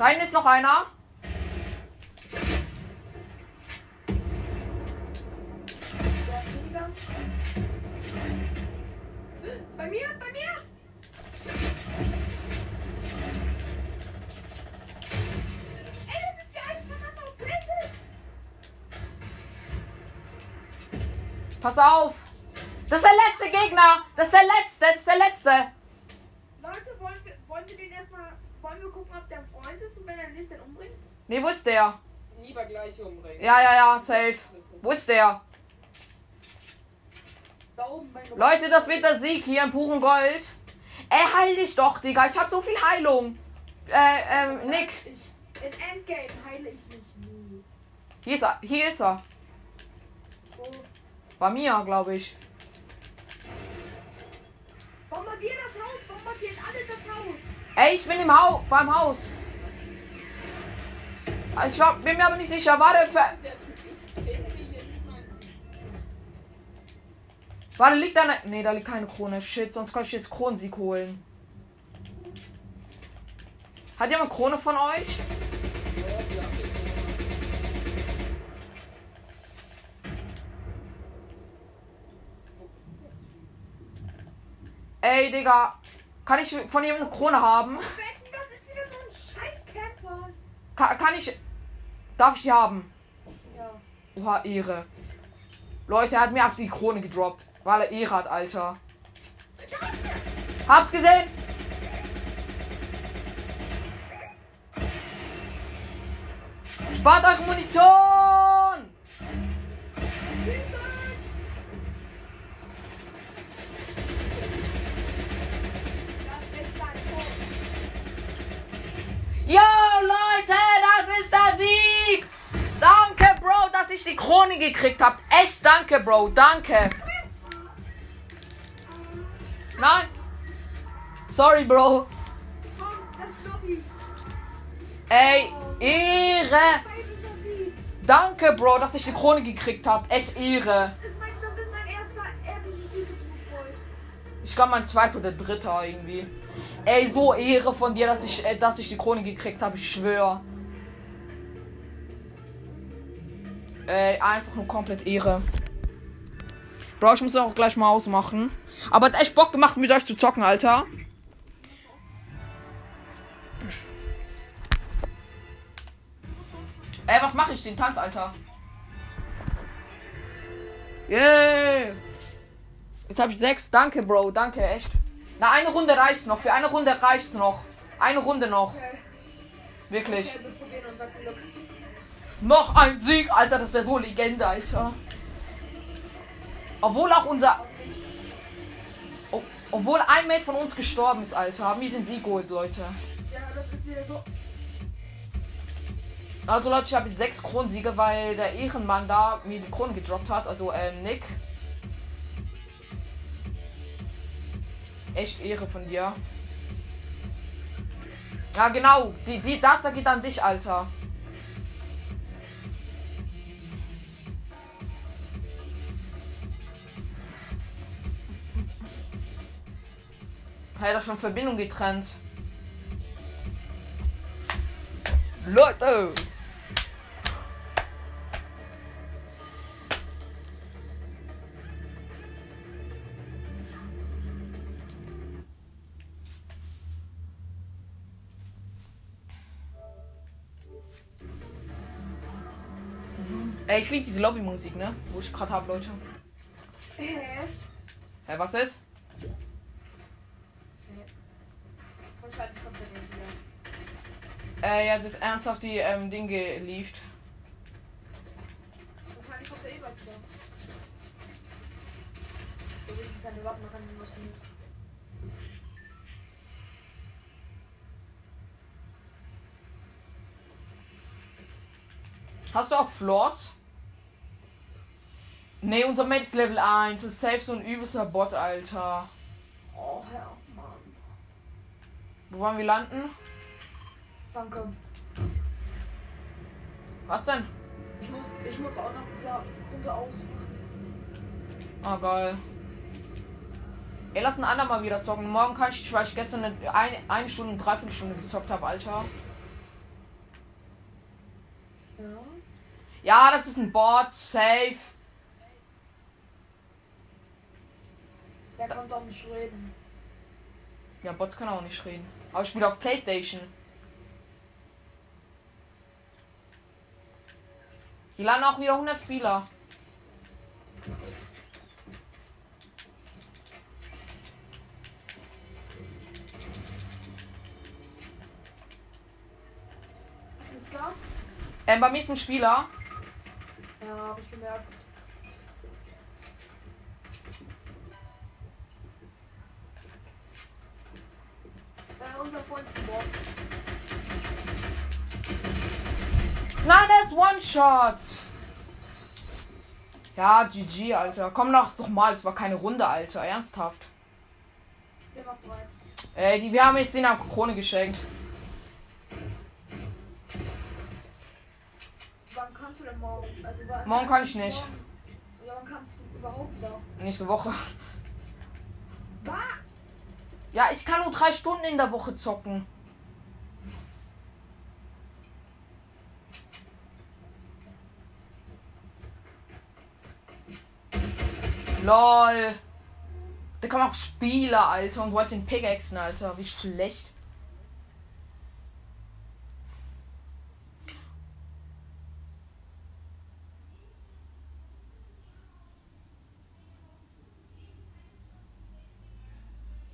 [SPEAKER 1] Da hinten ist noch einer.
[SPEAKER 3] Bei mir, bei mir!
[SPEAKER 1] Pass auf. Das ist der letzte Gegner. Das ist der letzte. Das ist der letzte.
[SPEAKER 3] Leute, wollen wir, wollen wir den erstmal. Wollen wir gucken, ob der ein Er nicht, dann umbringt?
[SPEAKER 1] Nee, wo ist der?
[SPEAKER 2] Lieber gleich umbringen.
[SPEAKER 1] Ja, ja, ja, safe. Wo ist der?
[SPEAKER 3] Da oben bei
[SPEAKER 1] Leute, das wird der Sieg hier in purem Gold. Ey, heil dich doch, Digga. Ich hab so viel Heilung. Äh, ähm, Nick.
[SPEAKER 3] Ich, in Endgame heile ich mich nie.
[SPEAKER 1] Hier ist er. Hier ist er.
[SPEAKER 3] Wo?
[SPEAKER 1] Bei mir, glaube ich.
[SPEAKER 3] Bombardier das Haus! Bombardiert alle das Haus!
[SPEAKER 1] Ey, ich bin im Haus, beim Haus. Also ich war, bin mir aber nicht sicher. War
[SPEAKER 2] der. Ver
[SPEAKER 1] Warte, liegt da eine. Nee, da liegt keine Krone. Shit, sonst kann ich jetzt Kronensieg holen. Hat jemand Krone von euch? Ey, Digga. Kann ich von jemandem eine Krone haben?
[SPEAKER 3] Camper.
[SPEAKER 1] Kann, ich. Darf ich die haben?
[SPEAKER 3] Ja.
[SPEAKER 1] Oha, Ehre. Leute, er hat mir auf die Krone gedroppt. Weil er Ehre hat, Alter. Hab's gesehen! Spart euch Munition! Yo, Leute, ist Sieg! Danke, Bro, dass ich die Krone gekriegt hab. Echt danke, Bro, danke. Nein. Sorry, Bro. Ey, Ehre. Danke, Bro, dass ich die Krone gekriegt hab. Echt Ehre. Ich glaube, mein zweiter oder dritter irgendwie. Ey, so Ehre von dir, dass ich, äh, dass ich die Krone gekriegt habe. Ich schwöre. Ey, einfach nur komplett Ehre. Bro, ich muss auch gleich mal ausmachen. Aber hat echt Bock gemacht, mit euch zu zocken, Alter. Ey, was mache ich? Den Tanz, Alter. Yeah. Jetzt habe ich sechs. Danke, Bro. Danke, echt. Na, eine Runde reicht's noch. Für eine Runde reicht's noch. Eine Runde noch. Wirklich.
[SPEAKER 3] Okay, wir probieren unser Glück.
[SPEAKER 1] Noch ein Sieg, Alter. Das wäre so Legende, Alter. Obwohl auch unser. O- Obwohl ein Mate von uns gestorben ist, Alter. Haben wir den Sieg geholt, Leute. Also, Leute, ich habe jetzt sechs Kronensiege, weil der Ehrenmann da mir die Kronen gedroppt hat. Also, ähm, Nick. Echt Ehre von dir. Ja, genau. Die, die, das da geht an dich, Alter. Hey, da schon Verbindung getrennt. Leute! Ey, ich liebe diese Lobbymusik, ne? Wo ich gerade habe, Leute.
[SPEAKER 3] Hä?
[SPEAKER 1] Hä, was ist?
[SPEAKER 3] Wahrscheinlich kommt er nicht wieder.
[SPEAKER 1] Äh, ja, das ernsthaft die ähm, Ding gelieft. Hast du auch Floors? Ne, unser Mate ist Level 1. Das ist safe so ein übelster Bot, Alter.
[SPEAKER 3] Oh, Herr, Mann.
[SPEAKER 1] Wo wollen wir landen?
[SPEAKER 3] Danke.
[SPEAKER 1] Was denn?
[SPEAKER 3] Ich muss, ich muss auch nach dieser Runde aus.
[SPEAKER 1] Ah, geil. Ey, lass ein andermal wieder zocken. Morgen kann ich, weil ich gestern eine, eine, eine Stunde, dreiviertel Stunde gezockt habe, Alter.
[SPEAKER 3] Ja.
[SPEAKER 1] Ja, das ist ein Bot. Safe.
[SPEAKER 3] Der kann doch nicht reden.
[SPEAKER 1] Ja, Bots können auch nicht reden. Aber ich spiele auf Playstation. Hier landen auch wieder 100 Spieler. Ähm, bei mir ist ein Spieler.
[SPEAKER 3] Ja, hab ich gemerkt. Äh, unser Freund ist
[SPEAKER 1] Nein, der ist One-Shot. Ja, GG, Alter. Komm doch doch mal. Es war keine Runde, Alter. Ernsthaft. Ey, die, wir haben jetzt den auf Krone geschenkt.
[SPEAKER 3] Wann kannst du denn morgen? Also,
[SPEAKER 1] Morgen kann ich nicht.
[SPEAKER 3] Morgen- Ja, wann kannst du überhaupt da?
[SPEAKER 1] Nächste Woche.
[SPEAKER 3] Was?
[SPEAKER 1] Ja, ich kann nur drei Stunden in der Woche zocken. LOL. Da man auch Spieler, Alter. Und wollte den Pickaxen, Alter. Wie schlecht.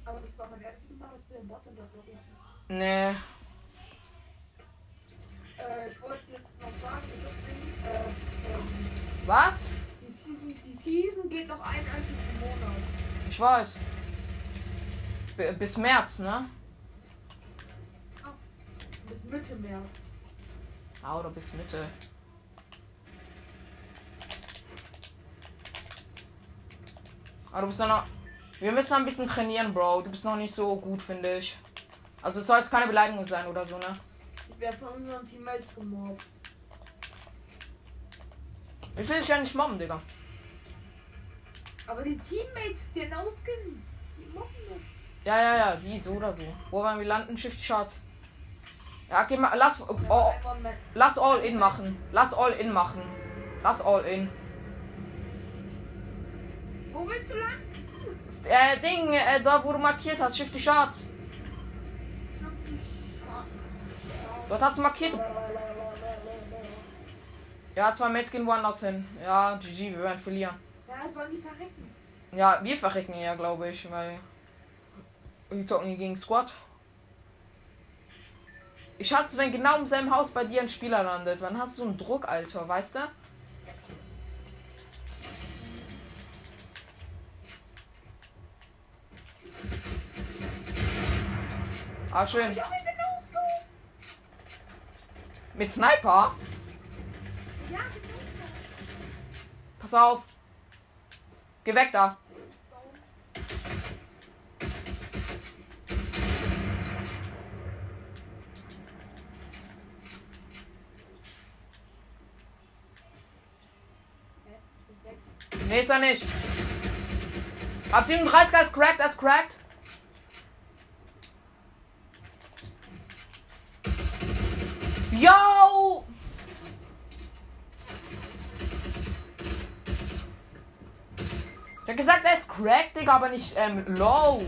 [SPEAKER 3] Aber das war mein erstes Mal, dass wir im Bot glaube ich.
[SPEAKER 1] Nee.
[SPEAKER 3] Äh, ich wollte noch sagen, das Ding, äh, ähm,
[SPEAKER 1] Was?
[SPEAKER 3] Geht noch einen einzigen Monat.
[SPEAKER 1] Ich weiß. B bis März, ne?
[SPEAKER 3] Bis Mitte März.
[SPEAKER 1] Ah, oder bis Mitte. Aber du bist noch. Wir müssen ein bisschen trainieren, Bro. Du bist noch nicht so gut, finde ich. Also es soll jetzt keine Beleidigung sein oder so, ne?
[SPEAKER 3] Ich werde von unseren Teammates gemobbt.
[SPEAKER 1] Ich will dich ja nicht mobben, Digga.
[SPEAKER 3] Aber die Teammates, die hinausgehen, die mobben mich.
[SPEAKER 1] Ja, ja, ja, die so oder so. Wo wollen wir landen? Shift Shots. Ja, geh mal, lass, oh, lass all in machen. Lass all in machen. Lass all in.
[SPEAKER 3] Wo willst du landen?
[SPEAKER 1] Äh, Ding, äh, da wo du markiert hast, Shift Shots. Dort hast du markiert. Ja, zwei Mates gehen woanders hin. Ja, GG, wir werden verlieren.
[SPEAKER 3] Ja, sollen die verrecken?
[SPEAKER 1] Ja, wir verrecken ja, glaube ich, weil. Wir zocken hier gegen Squad. Ich hasse wenn genau im selben Haus bei dir ein Spieler landet. Wann hast du so einen Druck, Alter, weißt du? Ah, schön. Mit Sniper? Pass auf. Geh weg da. Nee, ist er nicht. Ab 37 ist cracked, er ist cracked. Yo! Ich hab gesagt, er ist cracked, Digga, aber nicht ähm, low.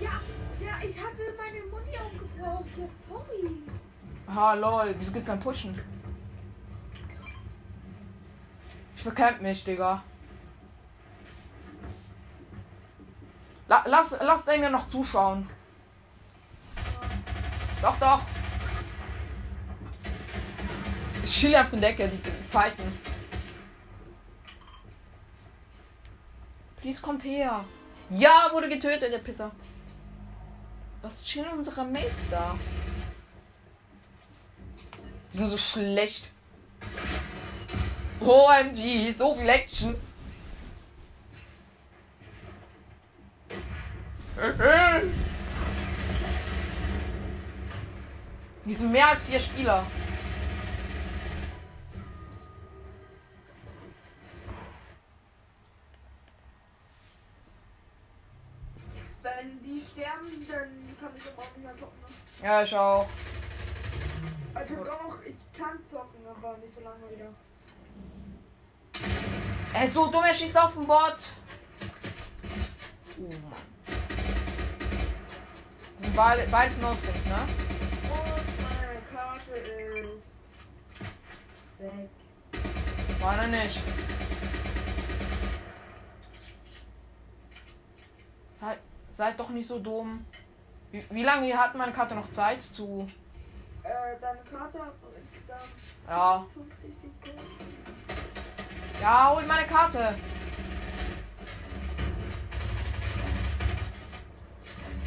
[SPEAKER 3] Ja, ja, ich hatte meine Muni aufgebraucht. Ja, sorry.
[SPEAKER 1] Ha, lol. Wieso gehst du dann pushen? Ich verkämpf mich, Digga. La lass, lass den ja noch zuschauen. Doch, doch. Auf der Decke, die fighten. Please kommt her. Ja, wurde getötet, der Pisser. Was chillen unsere Mates da? Die sind so schlecht. OMG, so viel Action. Die sind mehr als vier Spieler.
[SPEAKER 3] Wenn die sterben, dann kann ich aber auch nicht mehr zocken. Ne?
[SPEAKER 1] Ja, ich auch.
[SPEAKER 3] Also doch, ich kann zocken, aber nicht so lange wieder.
[SPEAKER 1] Er ist so dumm, er schießt auf den Bot. Oh Mann. Das sind beide, beides No-Skins, ne?
[SPEAKER 3] Und meine Karte ist weg.
[SPEAKER 1] Meine nicht. Seid, seid doch nicht so dumm. Wie, wie lange hat meine Karte noch Zeit zu.
[SPEAKER 3] Äh, deine Karte hat
[SPEAKER 1] Ja.
[SPEAKER 3] 50 Sekunden.
[SPEAKER 1] Ja, hol meine Karte.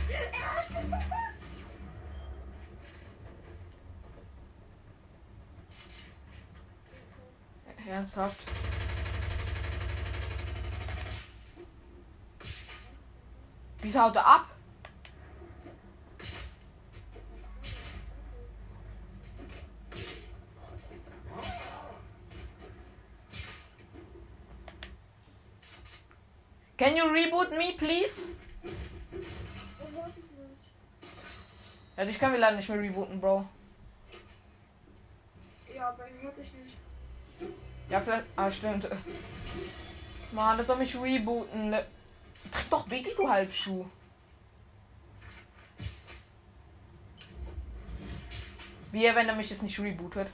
[SPEAKER 1] Ernsthaft? Wieso haut er ab? Can you reboot me, please? Ja, dich können wir leider nicht mehr rebooten, Bro.
[SPEAKER 3] Ja, bei mir hatte ich nicht.
[SPEAKER 1] Ja, vielleicht. Ah, stimmt. Mann, das soll mich rebooten. Ne- Tritt doch Biggie, du Halbschuh. Wie wenn er mich jetzt nicht rebootet.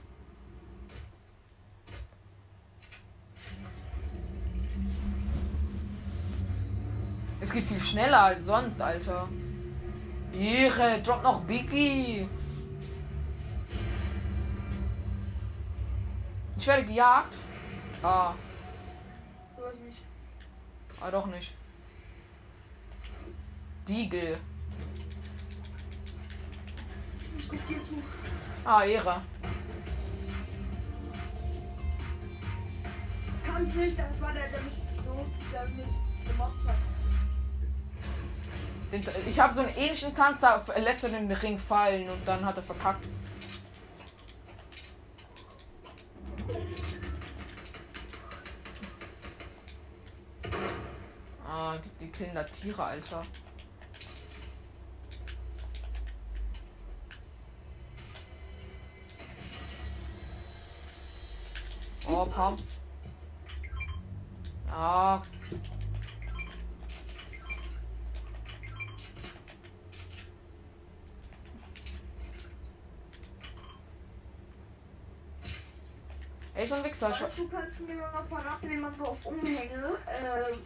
[SPEAKER 1] Es geht viel schneller als sonst, Alter. Ehre, drop noch Biggie. Ich werde gejagt. Ah,
[SPEAKER 3] Du weißt nicht.
[SPEAKER 1] ah doch nicht. Diegel.
[SPEAKER 3] Ich guck dir zu.
[SPEAKER 1] Ah, Ehre.
[SPEAKER 3] Kannst nicht, das war der, der mich so, der mich gemacht hat.
[SPEAKER 1] Ich habe so einen ähnlichen Tanz, da lässt er den Ring fallen und dann hat er verkackt. Ah, die, die killen Tiere, Alter. Oh, Pam. Ja, ey, so ein Wichser. Ich,
[SPEAKER 3] Weißt du kannst mir mal verraten, wie man so auf Umhänge, ähm,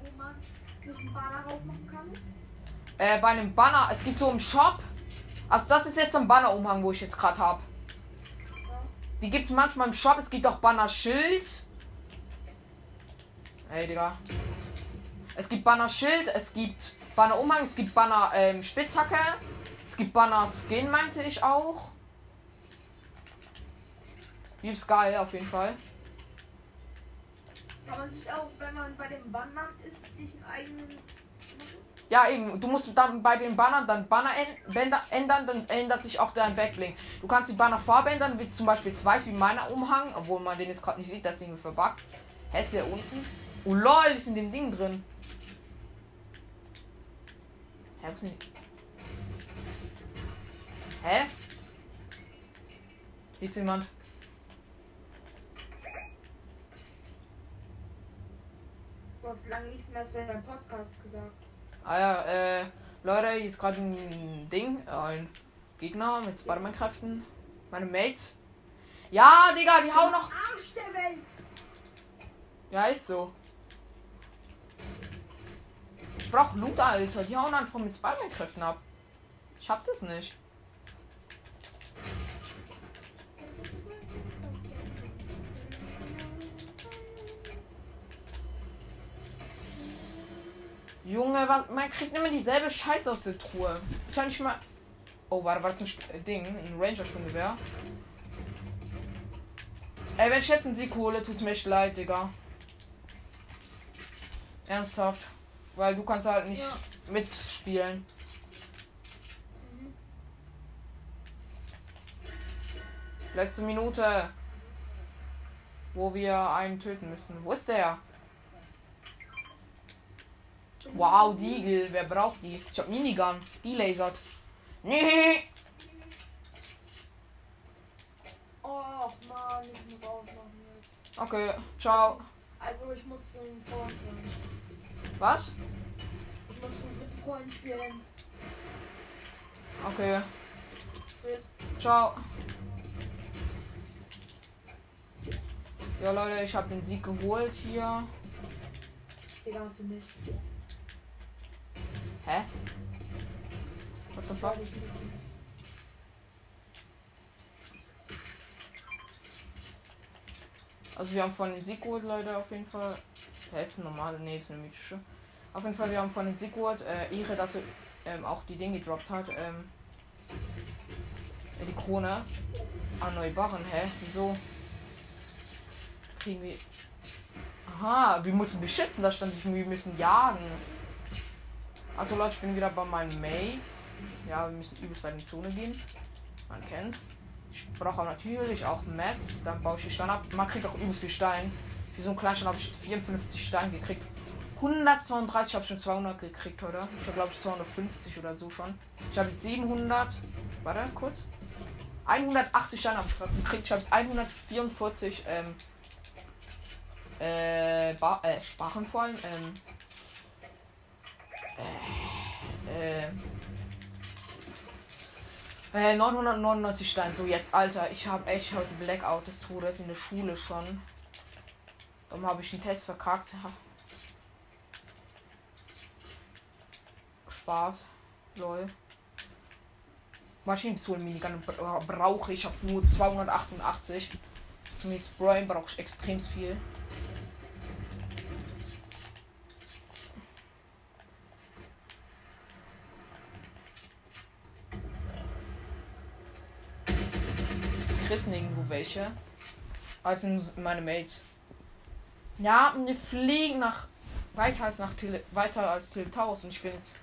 [SPEAKER 3] wo man sich einen Banner drauf machen kann?
[SPEAKER 1] äh, bei einem Banner, es gibt so im Shop. Also das ist jetzt so ein Banner-Umhang, wo ich jetzt gerade habe. Die gibt es manchmal im Shop. Es gibt auch Banner-Schild. Ey, Digga. Es gibt Banner-Schild, es gibt Banner-Umhang, es gibt Banner-Spitzhacke. es gibt Banner-Skin, meinte ich auch. Lieb's geil, auf jeden Fall.
[SPEAKER 3] Kann man sich auch, wenn man bei den Bannern ist, sich einen eigenen
[SPEAKER 1] Ja, eben. Du musst dann bei den Bannern dann Banner ändern, dann ändert sich auch dein Backlink. Du kannst die Bannerfarbe ändern, willst zum Beispiel jetzt weiß wie meiner Umhang, obwohl man den jetzt gerade nicht sieht, das irgendwie verbuggt. Ist der unten? Oh lol, ist in dem Ding drin. Hä, Hä? Hier ist jemand.
[SPEAKER 3] Du hast lange nichts mehr zu deinem Podcast gesagt.
[SPEAKER 1] Ah ja, äh, Leute, hier ist gerade ein Ding, äh, ein Gegner mit Spider-Man-Kräften. Meine Mates. Ja, Digga, die hauen noch.
[SPEAKER 3] Arsch der Welt!
[SPEAKER 1] Ja, ist so. Ich brauch Loot, Alter. Die hauen einfach mit Spider-Man-Kräften ab. Ich hab das nicht. Junge, was, man kriegt immer dieselbe Scheiße aus der Truhe. Ich kann nicht mal. Oh, warte, war das ein St äh, Ding? Ein Ranger-Sturmgewehr? Ey, wenn ich jetzt einen Sieg hole, tut's mir echt leid, Digga. Ernsthaft. Weil du kannst halt nicht
[SPEAKER 3] Ja.
[SPEAKER 1] mitspielen. Letzte Minute. Wo wir einen töten müssen. Wo ist der? Wow, Diegel. Wer braucht die? Ich hab Minigun. Die lasert. Nee.
[SPEAKER 3] Oh Mann, ich muss aufmachen jetzt.
[SPEAKER 1] Okay, ciao.
[SPEAKER 3] Also ich muss zum Freund sein.
[SPEAKER 1] Was?
[SPEAKER 3] Ich muss mit Freund spielen.
[SPEAKER 1] Okay,
[SPEAKER 3] Tschüss.
[SPEAKER 1] ciao. Ja, Leute, ich habe den Sieg geholt hier.
[SPEAKER 3] Digga, hast du nicht.
[SPEAKER 1] Hä? What the fuck? Also wir haben von den geholt, Leute, auf jeden Fall. Ja, ist eine normale, nee, ist eine mythische. Auf jeden Fall, wir haben von den geholt. Äh, Ehre, dass er ähm, auch die Dinge gedroppt hat. Ähm, äh, die Krone. Ah, neue hä? Wieso? Kriegen wir. Aha, wir müssen beschützen, da stand ich, wir müssen jagen. Also Leute, ich bin wieder bei meinen Mates. Ja, wir müssen übelst weit in die Zone gehen. Man kennt's. Ich brauche natürlich auch Mats, dann baue ich die Steine ab. Man kriegt auch übelst viel Stein. Für so einen Kleinstand habe ich jetzt 54 Steine gekriegt. 132 habe ich schon 200 gekriegt, oder? Ich habe glaube ich 250 oder so schon. Ich habe jetzt 700. Warte, kurz. 180 Steine habe ich gerade gekriegt. Ich habe jetzt 144 ähm, äh, äh, Sprachen vor allem. Ähm, äh, äh, 999 Steine. So, jetzt, Alter. Ich habe echt heute Blackout des Todes in der Schule schon. Darum habe ich einen Test verkackt. Spaß. Lol. Maschinenpistolen Minigun bra- brauche ich. Ich nur 288. Zum Sprayen brauche ich extrem viel. Christen irgendwo welche. Also meine Mates. Ja, und wir fliegen nach weiter als nach Tele, weiter als Tele Towers und ich bin jetzt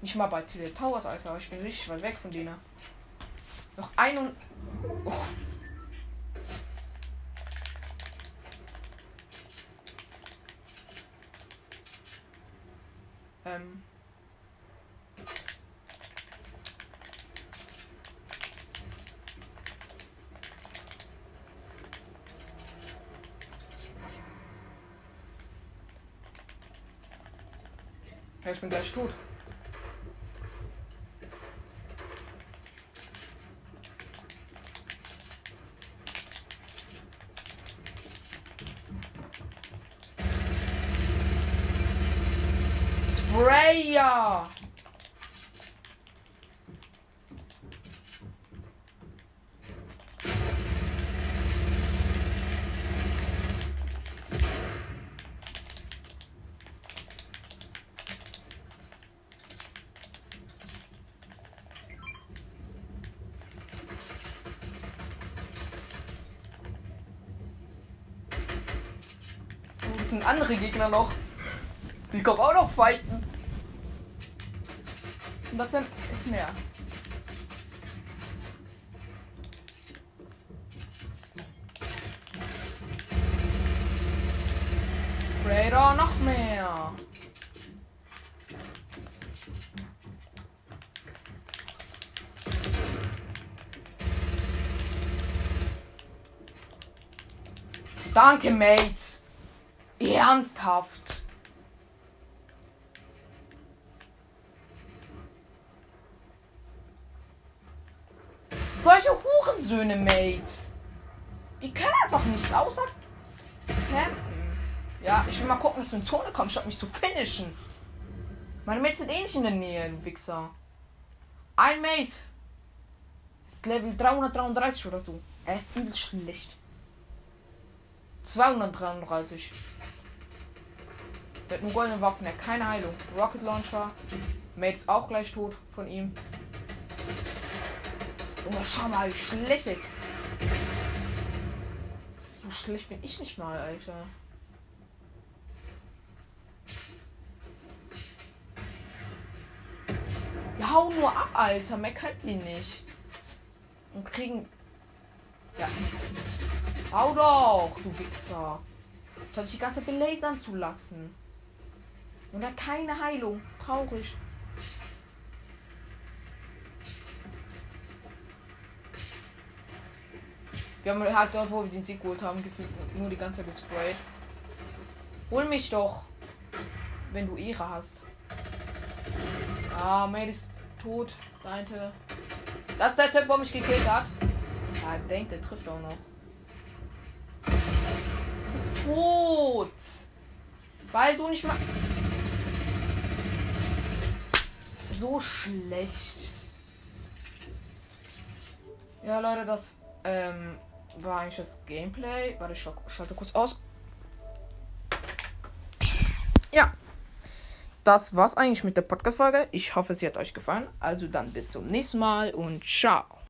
[SPEAKER 1] nicht mal bei Tele Towers, Alter. Ich bin richtig weit weg von denen. Noch ein und. Oh. Ähm. Ja, ich bin gleich tot. Sind andere Gegner noch. Die kommen auch noch fighten. Und das ist mehr. Raider noch mehr. Danke, Mates. Ernsthaft. Solche Hurensöhne, Mates. Die können einfach nichts außer campen. Ja, ich will mal gucken, dass du in Zone kommst, statt mich zu finishen. Meine Mates sind eh nicht in der Nähe, du Wichser. Ein Mate ist Level 333 oder so. Er ist übelst schlecht. 233. Der hat nur goldene Waffen, er hat keine Heilung. Rocket Launcher. Mate ist auch gleich tot von ihm. Junge, schau mal, wie schlecht ist. So schlecht bin ich nicht mal, Alter. Wir hauen nur ab, Alter. Mehr können die nicht. Und kriegen. Ja. Hau doch, du Wichser. Statt dich die ganze Zeit belasern zu lassen. Und hat keine Heilung. Traurig. Wir haben halt dort, wo wir den Sieg geholt haben, gefühlt nur die ganze Zeit gesprayt. Hol mich doch. Wenn du Ehre hast. Ah, Mate ist tot. Deinte. Das ist der Typ, wo mich gekillt hat. Ja, ich denke, der trifft auch noch. Du bist tot. Weil du nicht mal. So schlecht. Ja, Leute, das ähm, war eigentlich das Gameplay. Warte, ich schalte kurz aus. Ja. Das war's eigentlich mit der Podcast-Folge. Ich hoffe, sie hat euch gefallen. Also dann bis zum nächsten Mal und ciao.